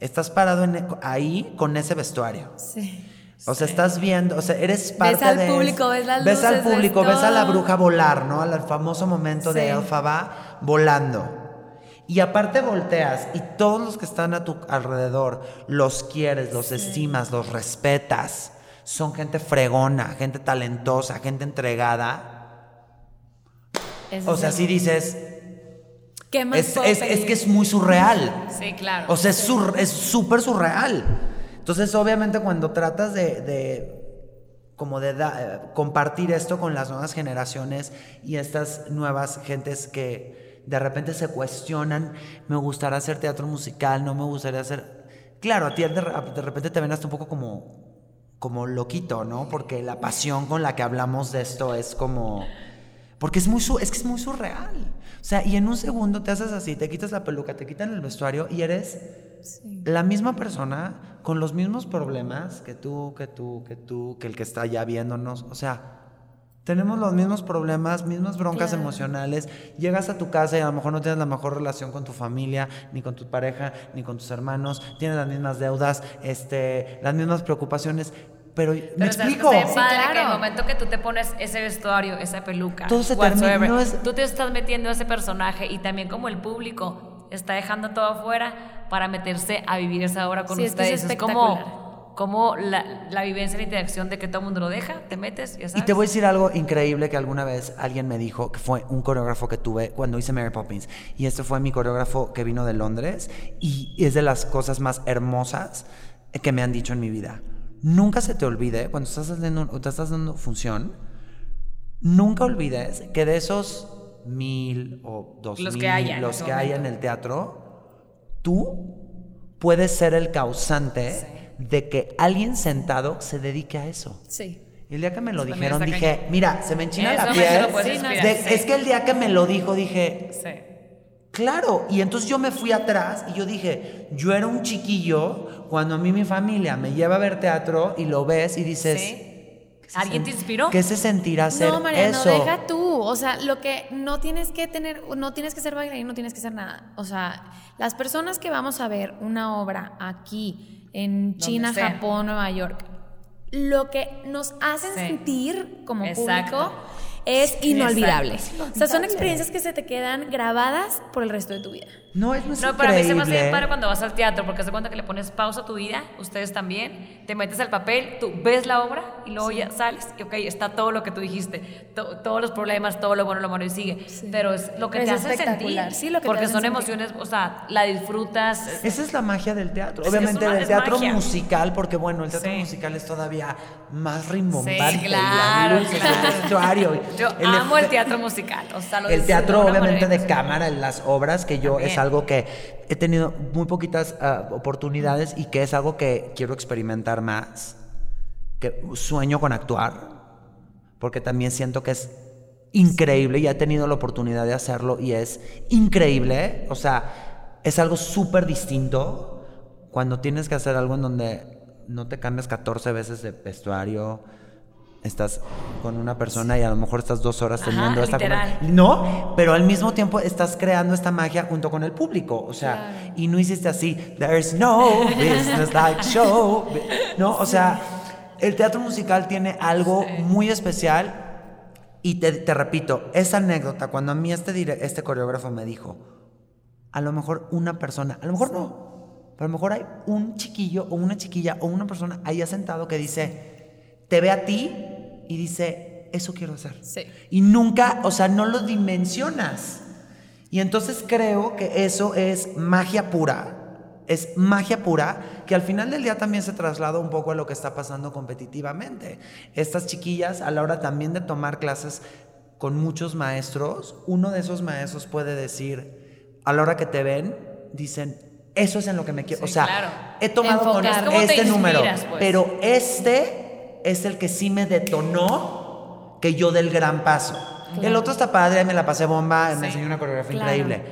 Estás parado en- ahí con ese vestuario. Sí. O sea, estás viendo, o sea, eres parte al de público, ves las ves al luces, ves público, ves a la bruja volar, ¿no? Al famoso momento de Sí. Elfaba volando. Y aparte volteas y todos los que están a tu alrededor los quieres, los estimas, los respetas. Son gente fregona, gente talentosa, gente entregada. O sea, si dices, ¿Qué más es, puedo es- es que es muy surreal. Sí, claro. O sea, es sur- es súper surreal. Entonces, obviamente, cuando tratas de, de- como de da- eh, compartir esto con las nuevas generaciones y estas nuevas gentes que de repente se cuestionan, me gustaría hacer teatro musical, no me gustaría hacer... Claro, a ti de, re- de repente te ven hasta un poco como, como loquito, ¿no? Porque la pasión con la que hablamos de esto es como... Porque es, muy, su- es que es muy surreal. O sea, y en un segundo te haces así, te quitas la peluca, te quitan el vestuario y eres la misma persona con los mismos problemas que tú, que tú, que tú, que el que está ya viéndonos. O sea, tenemos los mismos problemas, mismas broncas Claro. emocionales. Llegas a tu casa y a lo mejor no tienes la mejor relación con tu familia, ni con tu pareja, ni con tus hermanos. Tienes las mismas deudas, este, las mismas preocupaciones. pero, me Pero sabes que explico. está bien padre Sí, que el claro. momento que tú te pones ese vestuario, esa peluca, Todo se no es- tú te estás metiendo a ese personaje y también como el público está dejando todo afuera para meterse a vivir esa obra con Sí, es que es ustedes. como, espectacular. como la, la vivencia, la interacción de que todo el mundo lo deja, te metes, ya sabes. Y te voy a decir algo increíble que alguna vez alguien me dijo, que fue un coreógrafo que tuve cuando hice Mary Poppins. Y este fue mi coreógrafo que vino de Londres y es de las cosas más hermosas que me han dicho en mi vida. Nunca se te olvide, cuando estás haciendo, te estás dando función, nunca olvides que de esos mil o dos Los mil, que haya en los que haya en momento. el teatro, tú puedes ser el causante de que alguien sentado se dedique a eso. Sí. Y el día que me lo también dijeron dije, cañón. mira, se me enchina En la piel. Sí, de- sí. Es que el día que me lo dijo dije, Sí. claro. Y entonces yo me fui atrás y yo dije, yo era un chiquillo cuando a mí mi familia me lleva a ver teatro y lo ves y dices, Sí. ¿qué se ¿Alguien te inspiró? ¿Qué se sentirá hacer No, Mariano, eso? deja tú. O sea, lo que no tienes que tener, no tienes que ser bailarín, no tienes que ser nada. O sea, las personas que vamos a ver una obra aquí, en China, sea. Japón, Nueva York, lo que nos hacen Sí. sentir como Exacto. público es inolvidable. Exacto. O sea, son experiencias que se te quedan grabadas por el resto de tu vida. No, es, no es No, para mí se me hace padre cuando vas al teatro, porque se cuenta que le pones pausa a tu vida, ustedes también, te metes al papel, tú ves la obra y luego ya sales y ok, está todo lo que tú dijiste, to- todos los problemas, todo lo bueno, lo malo y sigue. Pero es lo que Es te hace sentir. sí, lo que porque son sentir. emociones, o sea, la disfrutas. Esa es la magia del teatro. Sí, Obviamente del teatro magia. musical, porque bueno, el teatro Sí. musical es todavía más rimbombante. Sí, y claro, luces, claro. el vestuario. Yo el amo el teatro musical. O sea, lo El teatro, obviamente, de cámara, en las obras, que yo También. Algo que he tenido muy poquitas ah, oportunidades y que es algo que quiero experimentar más. Que sueño con actuar, porque también siento que es increíble y he tenido la oportunidad de hacerlo y es increíble. O sea, es algo súper distinto cuando tienes que hacer algo en donde no te cambias 14 veces de vestuario. Estás con una persona y a lo mejor estás dos horas Ajá, teniendo esta No, pero al mismo tiempo estás creando esta magia junto con el público. O sea, Claro. y no hiciste así, there's no business like show. No, o sea, el teatro musical tiene algo muy especial. Y te, te repito, esa anécdota, cuando a mí este, este coreógrafo me dijo, a lo mejor una persona, a lo mejor no, pero a lo mejor hay un chiquillo o una chiquilla o una persona ahí sentado que dice, te ve a ti y dice, eso quiero hacer. Sí. Y nunca, o sea, no lo dimensionas. Y entonces creo que eso es magia pura. Es magia pura que al final del día también se traslada un poco a lo que está pasando competitivamente. Estas chiquillas a la hora también de tomar clases con muchos maestros, uno de esos maestros puede decir, a la hora que te ven, dicen, eso es en lo que me quiero. Sí, o sea, claro. he tomado con Enfocar. ¿Cómo te este número, pues? pero este es el que sí me detonó que yo del gran paso. El otro está padre, me la pasé bomba, me enseñó una coreografía Claro. increíble.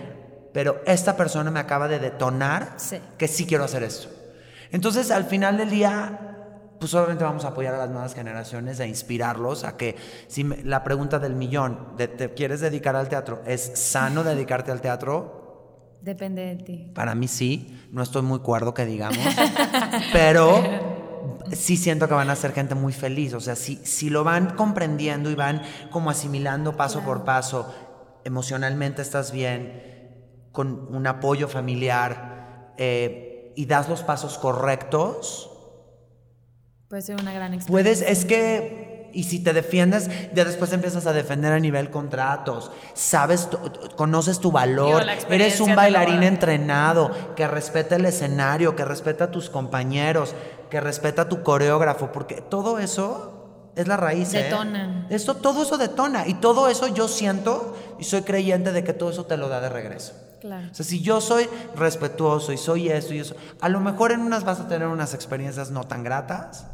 Pero esta persona me acaba de detonar Sí. que sí quiero hacer esto. Entonces, al final del día, pues obviamente vamos a apoyar a las nuevas generaciones e inspirarlos a que, si me- la pregunta del millón, de, ¿te quieres dedicar al teatro? ¿Es sano dedicarte al teatro? Depende de ti. Para mí sí, no estoy muy cuerdo que digamos, pero sí siento que van a ser gente muy feliz, o sea, si, si lo van comprendiendo y van como asimilando paso por paso, emocionalmente estás bien, con un apoyo familiar eh, y das los pasos correctos, Puede ser una gran experiencia. Puedes, es que, y si te defiendes, ya después empiezas a defender a nivel contratos, sabes, conoces tu valor, Digo, eres un bailarín entrenado, que respeta el escenario, que respeta a tus compañeros, que respeta a tu coreógrafo, porque todo eso es la raíz. ¿eh? Detona. Esto, todo eso detona, y todo eso yo siento y soy creyente de que todo eso te lo da de regreso. Claro. O sea, si yo soy respetuoso y soy esto y eso, a lo mejor en unas vas a tener unas experiencias no tan gratas,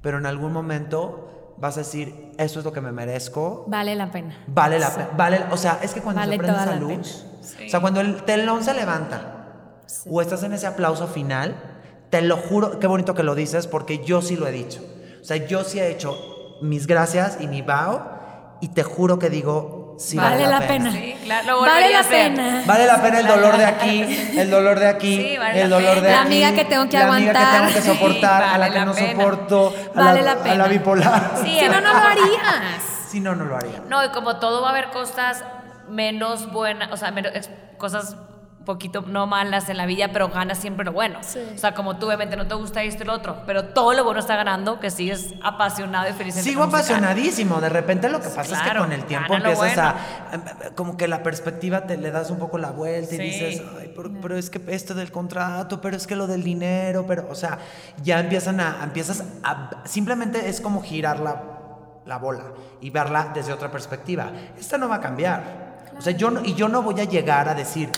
pero en algún momento vas a decir, esto es lo que me merezco, Vale la pena. vale la pena, vale, o sea, es que cuando Vale se prende esa la luz, pena. o sea, cuando el telón se levanta Sí. o estás en ese aplauso final, te lo juro, qué bonito que lo dices porque yo sí lo he dicho. O sea, yo sí he hecho mis gracias y mi bow y te juro que digo, sí Vale la pena. Sí, claro, lo Vale la a pena. Vale la pena el dolor de aquí, el dolor de aquí, Sí, vale el la dolor de pena. La aquí. amiga que tengo que la amiga que aguantar. tengo que soportar, Sí, a la vale que la no pena. soporto, a, Vale la, la a pena. la bipolar. Sí, Si no, no lo harías. Si no, no lo haría. No, y como todo va a haber cosas menos buenas, o sea, menos- cosas poquito no malas en la vida, pero ganas siempre lo bueno. Sí. O sea, como tú obviamente no te gusta esto y lo otro, pero todo lo bueno está ganando, que sigues apasionado y feliz en Sigo apasionadísimo. De repente lo que pasa es que con el tiempo empiezas a. Como que la perspectiva te le das un poco la vuelta y dices, Ay, pero, pero es que esto del contrato, pero es que lo del dinero, pero, o sea, ya empiezan a. Empiezas a. Simplemente es como girar la, la bola y verla desde otra perspectiva. Esta no va a cambiar. O sea, yo no, y yo no voy a llegar a decir,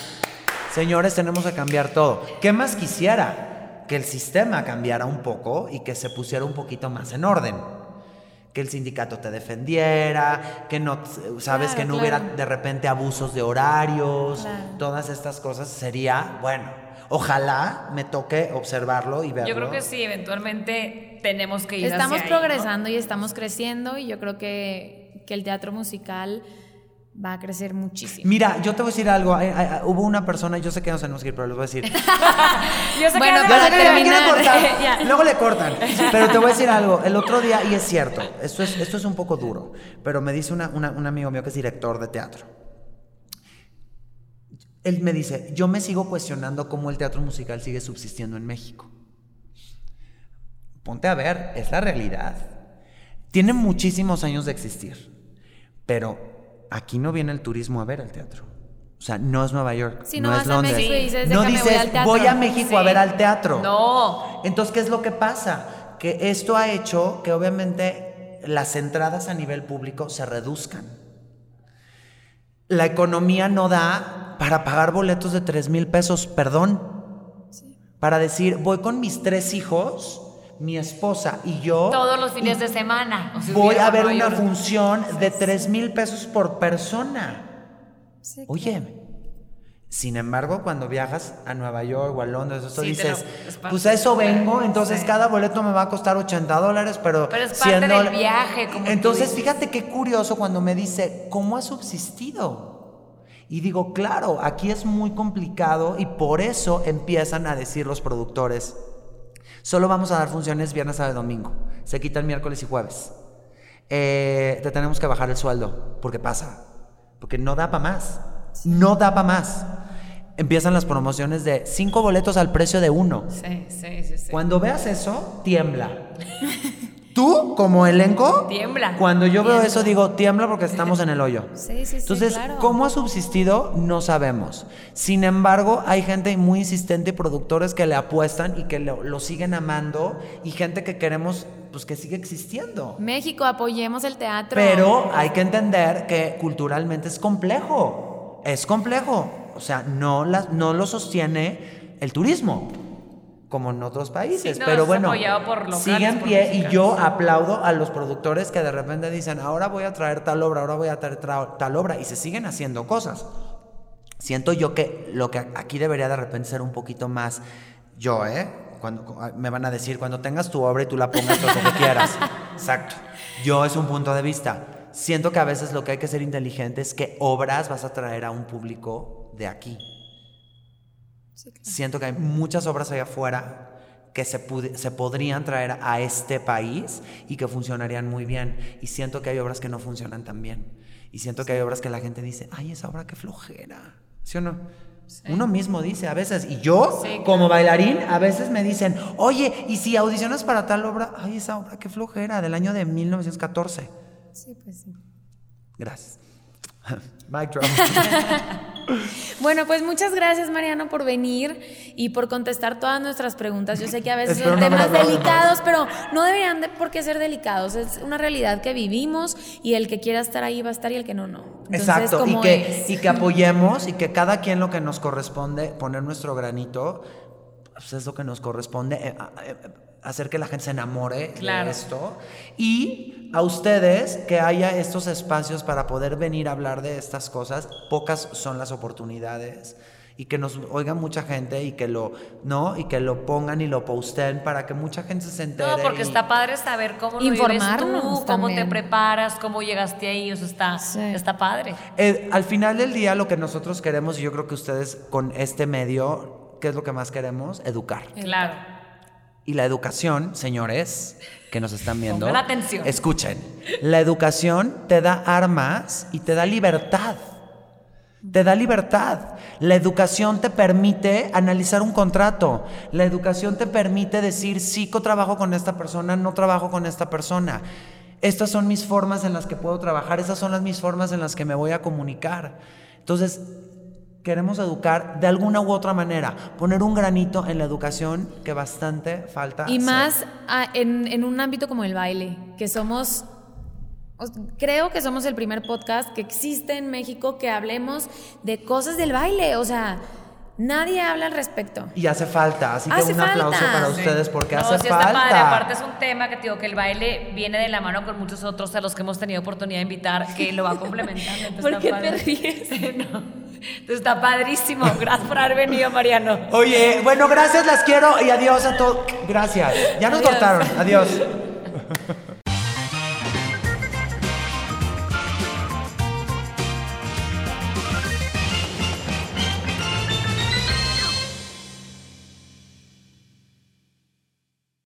señores, tenemos que cambiar todo. ¿Qué más quisiera? Que el sistema cambiara un poco y que se pusiera un poquito más en orden. Que el sindicato te defendiera, que no, sabes, Claro, que no claro. hubiera de repente abusos de horarios, Claro. todas estas cosas sería, bueno, ojalá me toque observarlo y verlo. Yo creo que sí, eventualmente tenemos que ir Estamos hacia ahí, ¿no? progresando y estamos creciendo y yo creo que, que el teatro musical va a crecer muchísimo. Mira, yo te voy a decir algo. ay, ay, ay, hubo una persona, yo sé que no se nos quiere, pero les voy a decir. Yo sé Bueno, que para sé que me quieren terminar, cortar. ya. Luego le cortan. Pero te voy a decir algo. El otro día, y es cierto, esto es, esto es un poco duro, pero me dice una- una- un amigo mío que es director de teatro. Él me dice, yo me sigo cuestionando cómo el teatro musical sigue subsistiendo en México. Ponte a ver, es la realidad. Tiene muchísimos años de existir, pero aquí no viene el turismo a ver el teatro. O sea, no es Nueva York, Si no, no es Londres. México dices, no "Déjame, voy dices, al teatro". voy a México a Sí. ver al teatro. No. Entonces, ¿qué es lo que pasa? Que esto ha hecho que obviamente las entradas a nivel público se reduzcan. La economía no da para pagar boletos de 3 mil pesos, perdón. Para decir, voy con mis tres hijos, mi esposa y yo. Todos los fines de semana. O sea, Voy a ver una función de 3 mil pesos por persona. Sí, Oye, sin embargo, cuando viajas a Nueva York o a Londres, eso Sí, dices, lo- pues a eso vengo, entonces sí. cada boleto me va a costar 80 dólares, pero... Pero es 100 parte del viaje, como tú Entonces, dices. fíjate qué curioso cuando me dice, ¿cómo ha subsistido? Y digo, claro, aquí es muy complicado y por eso empiezan a decir los productores, solo vamos a dar funciones viernes, sábado y domingo, se quitan miércoles y jueves. Eh, te tenemos que bajar el sueldo, porque pasa, porque no da para más, no da para más. Empiezan las promociones de cinco boletos al precio de uno. Sí, sí, sí. sí. Cuando veas eso, tiembla. Tú, como elenco, Tiembla. Cuando yo veo eso, digo, tiembla porque estamos en el hoyo. Sí, sí, sí, Entonces, claro. ¿cómo ha subsistido? No sabemos. Sin embargo, hay gente muy insistente y productores que le apuestan y que lo, lo siguen amando y gente que queremos, pues que sigue existiendo. México, apoyemos el teatro. Pero hay que entender que culturalmente es complejo. Es complejo. O sea, no, la- no lo sostiene el turismo, como en otros países. Sí, no, Pero bueno, por sigue en por pie y yo aplaudo a los productores que de repente dicen, ahora voy a traer tal obra, ahora voy a traer tra- tal obra, y se siguen haciendo cosas. Siento yo que lo que aquí debería de repente ser un poquito más yo, ¿eh? Cuando me van a decir, cuando tengas tu obra y tú la pongas lo que quieras. Exacto. Yo es un punto de vista. Siento que a veces lo que hay que ser inteligente es que obras vas a traer a un público de aquí. Siento que hay muchas obras allá afuera que se, se podrían traer a este país y que funcionarían muy bien. Y siento que hay obras que no funcionan tan bien. Y siento que hay obras que la gente dice, ay, esa obra qué flojera. ¿Sí o no? Uno mismo dice a veces, y yo Sí, claro. como bailarín, a veces me dicen, oye, y si audicionas para tal obra, ay, esa obra qué flojera, del año de 1914. Sí, pues sí. Gracias. Mic drop. Bueno, pues muchas gracias, Mariano, por venir y por contestar todas nuestras preguntas. Yo sé que a veces son no temas de delicados, pero no deberían de por qué ser delicados. Es una realidad que vivimos y el que quiera estar ahí va a estar y el que no, no. Entonces, Exacto, y que, es. y que apoyemos y que cada quien lo que nos corresponde, poner nuestro granito, pues es lo que nos corresponde, eh, eh, hacer que la gente se enamore Claro. de esto. Y a ustedes que haya estos espacios para poder venir a hablar de estas cosas, pocas son las oportunidades. y que nos oiga mucha gente y que lo, ¿no? Y que lo pongan y lo posten para que mucha gente se entere. No, porque y- está padre saber cómo lo vives Informarnos tú, cómo te preparas, cómo llegaste ahí, o sea, está, Sí. está padre. Eh, al final del día lo que nosotros queremos, y yo creo que ustedes con este medio, ¿qué es lo que más queremos? Educar. Claro. Y la educación, señores que nos están viendo, Pongan atención. escuchen, la educación te da armas y te da libertad. Te da libertad. La educación te permite analizar un contrato. La educación te permite decir, sí, trabajo con esta persona, no trabajo con esta persona. Estas son mis formas en las que puedo trabajar, esas son las mis formas en las que me voy a comunicar. Entonces, queremos educar de alguna u otra manera, poner un granito en la educación que bastante falta. Y hacer. más ah, en, en un ámbito como el baile, que somos, os- creo que somos el primer podcast que existe en México que hablemos de cosas del baile. O sea, nadie habla al respecto. Y hace falta, así que Hace un aplauso falta. para Sí. ustedes porque no, hace sí falta. está padre. Aparte es un tema que te digo que el baile viene de la mano con muchos otros a los que hemos tenido oportunidad de invitar que lo va complementando. ¿Por está qué te padre. ríes? no. Entonces está padrísimo. Gracias por haber venido, Mariano. Oye, bueno, gracias, las quiero y adiós a todos. Gracias. Ya nos Adiós. cortaron. Adiós.